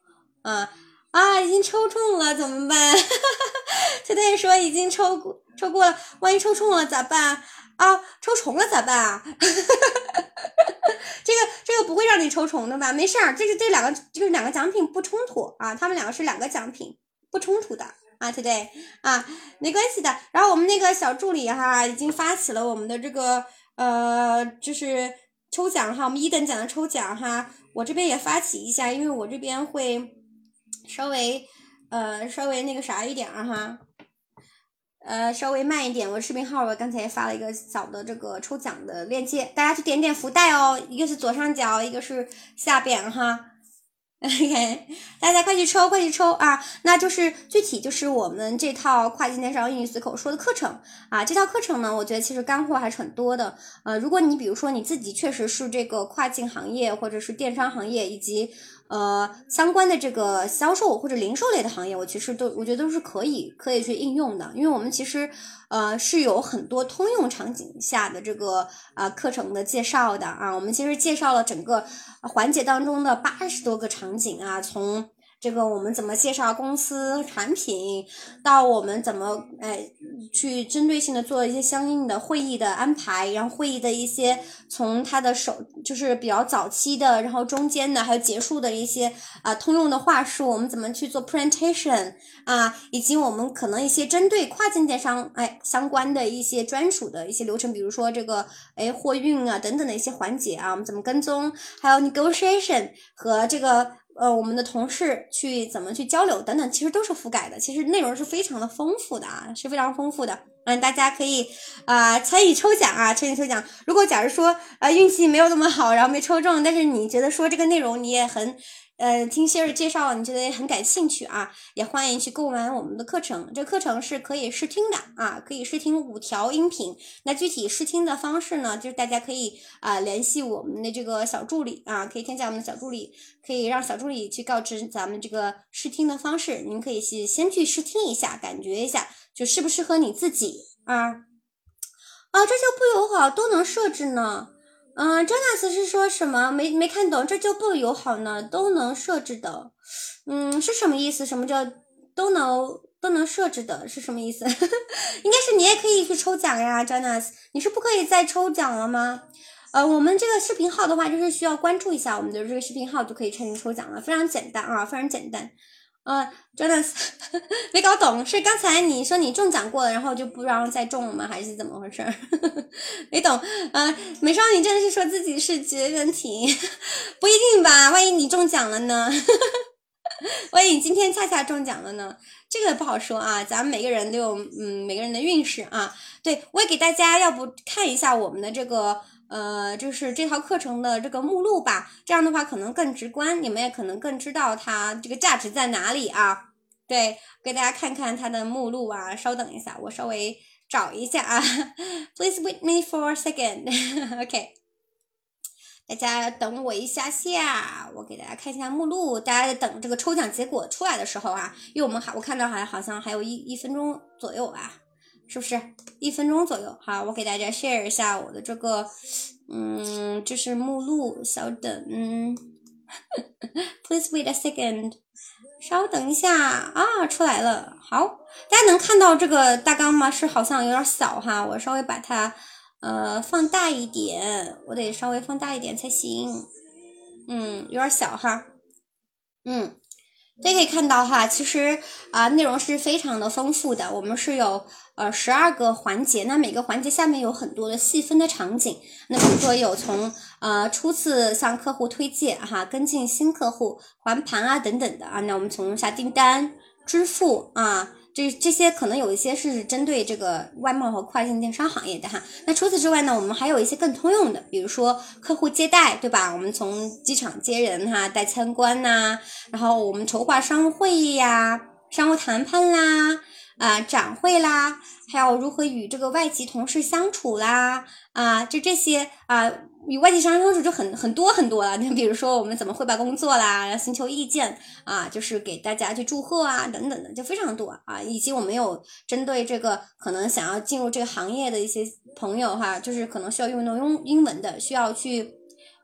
啊。啊，已经抽中了，怎么办？太太说已经抽过抽过了，万一抽中了咋办？啊，抽重了咋办啊？这个这个不会让你抽重的吧？没事儿，这是这两个就是两个奖品不冲突啊，他们两个是两个奖品不冲突的啊，，Today？啊，没关系的。然后我们那个小助理哈已经发起了我们的这个呃就是抽奖哈，我们一等奖的抽奖哈，我这边也发起一下，因为我这边会稍微呃稍微那个啥一点儿哈。呃，稍微慢一点，我视频号我刚才发了一个小的这个抽奖的链接，大家去点点福袋哦，一个是左上角，一个是下边哈。OK，大家快去抽，快去抽啊！那就是具体就是我们这套跨境电商英语随口说的课程啊，这套课程呢，我觉得其实干货还是很多的。呃，如果你比如说你自己确实是这个跨境行业或者是电商行业以及。呃，相关的这个销售或者零售类的行业，我其实都我觉得都是可以可以去应用的，因为我们其实呃是有很多通用场景下的这个啊课程的介绍的啊，我们其实介绍了整个环节当中的八十多个场景啊，从。这个我们怎么介绍公司产品，到我们怎么哎去针对性的做一些相应的会议的安排，然后会议的一些从它的手就是比较早期的，然后中间的还有结束的一些啊通用的话术，我们怎么去做 presentation 啊，以及我们可能一些针对跨境电商哎相关的一些专属的一些流程，比如说这个哎货运啊等等的一些环节啊，我们怎么跟踪，还有 negotiation 和这个。呃，我们的同事去怎么去交流等等，其实都是覆盖的。其实内容是非常的丰富的啊，是非常丰富的。嗯，大家可以啊参与抽奖啊，参与抽奖。如果假如说呃运气没有那么好，然后没抽中，但是你觉得说这个内容你也很。呃，听希儿介绍，你觉得也很感兴趣啊？也欢迎去购买我们的课程。这课程是可以试听的啊，可以试听五条音频。那具体试听的方式呢，就是大家可以啊联系我们的这个小助理啊，可以添加我们的小助理，可以让小助理去告知咱们这个试听的方式。您可以去先去试听一下，感觉一下，就适不适合你自己啊？啊，这就不友好，都能设置呢。嗯，Jonas 是说什么？没没看懂，这就不友好呢？都能设置的，嗯，是什么意思？什么叫都能都能设置的？是什么意思？应该是你也可以去抽奖呀，Jonas，你是不可以再抽奖了吗？呃，我们这个视频号的话，就是需要关注一下我们的这个视频号，就可以参与抽奖了，非常简单啊，非常简单。嗯，Jonas 没搞懂，是刚才你说你中奖过了，然后就不让再中了吗？还是怎么回事？没懂。嗯，美少女真的是说自己是绝缘体，不一定吧？万一你中奖了呢？万一你今天恰恰中奖了呢？这个不好说啊，咱们每个人都有嗯每个人的运势啊。对我也给大家，要不看一下我们的这个。呃，就是这套课程的这个目录吧，这样的话可能更直观，你们也可能更知道它这个价值在哪里啊。对，给大家看看它的目录啊，稍等一下，我稍微找一下啊。Please wait me for a second. OK，大家等我一下下，我给大家看一下目录。大家等这个抽奖结果出来的时候啊，因为我们还我看到还好像还有一一分钟左右啊。是不是一分钟左右？好，我给大家 share 一下我的这个，嗯，这是目录，稍等，，please wait a second，稍等一下啊，出来了，好，大家能看到这个大纲吗？是好像有点小哈，我稍微把它呃放大一点，我得稍微放大一点才行，嗯，有点小哈，嗯。大家可以看到哈，其实啊内容是非常的丰富的。我们是有呃十二个环节，那每个环节下面有很多的细分的场景。那比如说有从呃初次向客户推荐哈，跟进新客户还盘啊等等的啊。那我们从下订单、支付啊。这这些可能有一些是针对这个外贸和跨境电商行业的哈。那除此之外呢，我们还有一些更通用的，比如说客户接待，对吧？我们从机场接人哈，带参观呐，然后我们筹划商务会议呀、商务谈判啦、啊展会啦，还有如何与这个外籍同事相处啦，啊，就这些啊。与外籍商人相处就很很多很多了，你比如说我们怎么汇报工作啦，寻求意见啊，就是给大家去祝贺啊等等的，就非常多啊。以及我们有针对这个可能想要进入这个行业的一些朋友哈，就是可能需要用到用英文的，需要去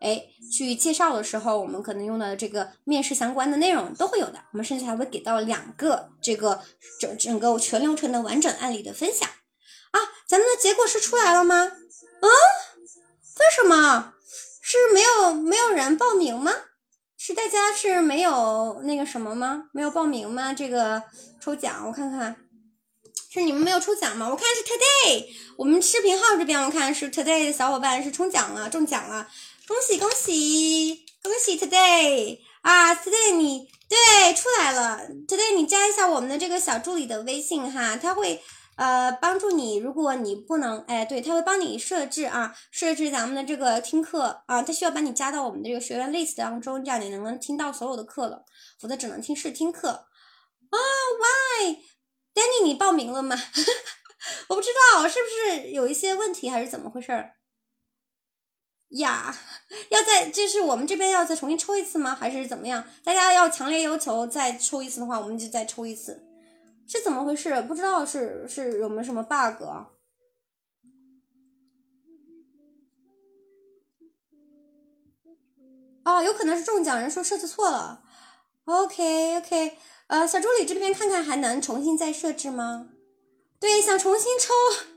哎，去介绍的时候，我们可能用的这个面试相关的内容都会有的。我们甚至还会给到两个这个整整个全流程的完整案例的分享啊。咱们的结果是出来了吗？啊？为什么？是没有没有人报名吗？是大家是没有那个什么吗？没有报名吗？这个抽奖，我看看，是你们没有抽奖吗？我看是 today，我们视频号这边我看是 today 的小伙伴是抽奖了，中奖了。恭喜恭喜恭喜！Today 啊，Today 你对出来了。Today 你加一下我们的这个小助理的微信哈，他会呃帮助你。如果你不能哎，对他会帮你设置啊，设置咱们的这个听课啊，他需要把你加到我们的这个学员 list 当中，这样你能能听到所有的课了，否则只能听试听课啊。Why？Danny 你报名了吗？我不知道是不是有一些问题还是怎么回事儿。呀，要再就是我们这边要再重新抽一次吗？还是怎么样？大家要强烈要求再抽一次的话，我们就再抽一次，是怎么回事？不知道是是有没有什么 bug？哦，有可能是中奖人数设置错了。OK OK，呃，小助理这边看看还能重新再设置吗？对，想重新抽，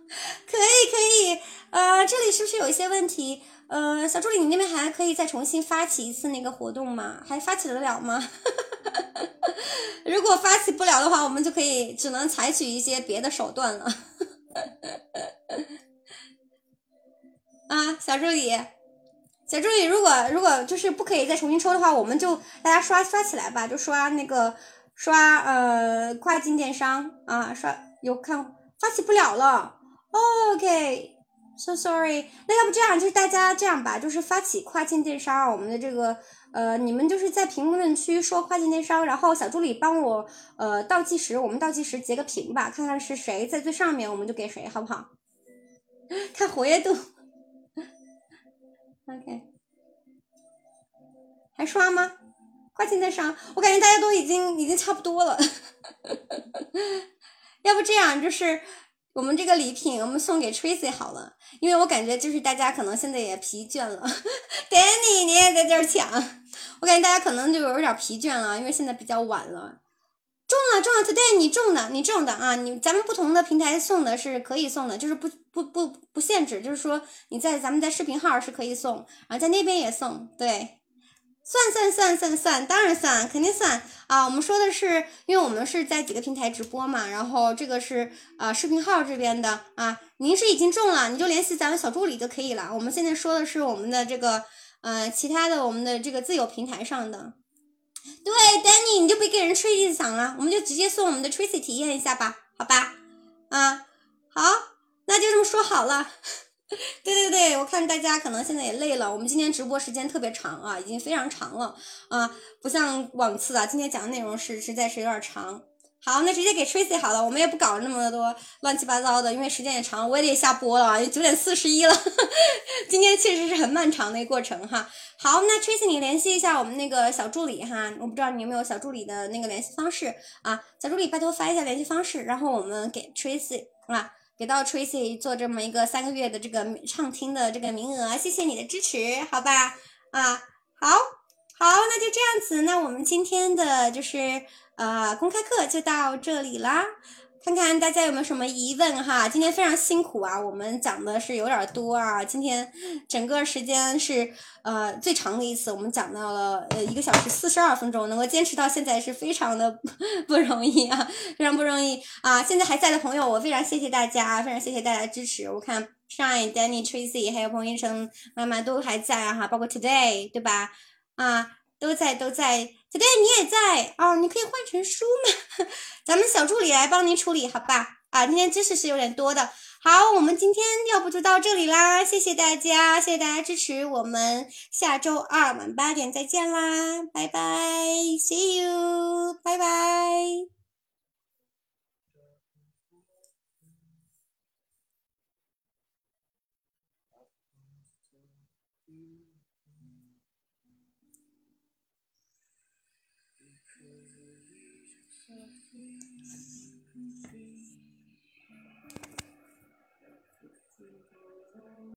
可以可以。呃，这里是不是有一些问题？呃，小助理，你那边还可以再重新发起一次那个活动吗？还发起得了吗？如果发起不了的话，我们就可以只能采取一些别的手段了。啊，小助理，小助理，如果如果就是不可以再重新抽的话，我们就大家刷刷起来吧，就刷那个刷呃跨境电商啊，刷有看发起不了了，OK。So sorry，那要不这样，就是大家这样吧，就是发起跨境电商，我们的这个呃，你们就是在评论区说跨境电商，然后小助理帮我呃倒计时，我们倒计时截个屏吧，看看是谁在最上面，我们就给谁，好不好？看活跃度。OK，还刷吗？跨境电商，我感觉大家都已经已经差不多了。要不这样，就是。我们这个礼品，我们送给 Tracy 好了，因为我感觉就是大家可能现在也疲倦了。Danny，你也在这儿抢，我感觉大家可能就有点疲倦了，因为现在比较晚了。中了，中了，Today 你中的，你中的啊！你咱们不同的平台送的是可以送的，就是不不不不限制，就是说你在咱们在视频号是可以送，然后在那边也送，对。算算算算算，当然算，肯定算啊！我们说的是，因为我们是在几个平台直播嘛，然后这个是呃视频号这边的啊。您是已经中了，你就联系咱们小助理就可以了。我们现在说的是我们的这个呃其他的我们的这个自有平台上的。对，Danny，你就别给人吹一嗓了，我们就直接送我们的 Tracy 体验一下吧，好吧？啊，好，那就这么说好了。对对对，我看大家可能现在也累了。我们今天直播时间特别长啊，已经非常长了啊，不像往次啊，今天讲的内容是实在是有点长。好，那直接给 Tracy 好了，我们也不搞那么多乱七八糟的，因为时间也长，我也得下播了，九点四十一了。今天确实是很漫长的一个过程哈。好，那 Tracy 你联系一下我们那个小助理哈，我不知道你有没有小助理的那个联系方式啊？小助理拜托发一下联系方式，然后我们给 Tracy 啊。给到 Tracy 做这么一个三个月的这个畅听的这个名额，谢谢你的支持，好吧？啊，好，好，那就这样子，那我们今天的就是呃公开课就到这里啦。看看大家有没有什么疑问哈？今天非常辛苦啊，我们讲的是有点多啊。今天整个时间是呃最长的一次，我们讲到了呃一个小时四十二分钟，能够坚持到现在是非常的 不容易啊，非常不容易啊。现在还在的朋友，我非常谢谢大家，非常谢谢大家支持。我看 Shine、Danny、Tracy 还有彭医生妈妈都还在啊哈，包括 Today 对吧？啊，都在都在。Today 你也在哦，你可以换成书嘛，咱们小助理来帮您处理，好吧？啊，今天知识是有点多的。好，我们今天要不就到这里啦，谢谢大家，谢谢大家支持，我们下周二晚八点再见啦，拜拜，See you，拜拜。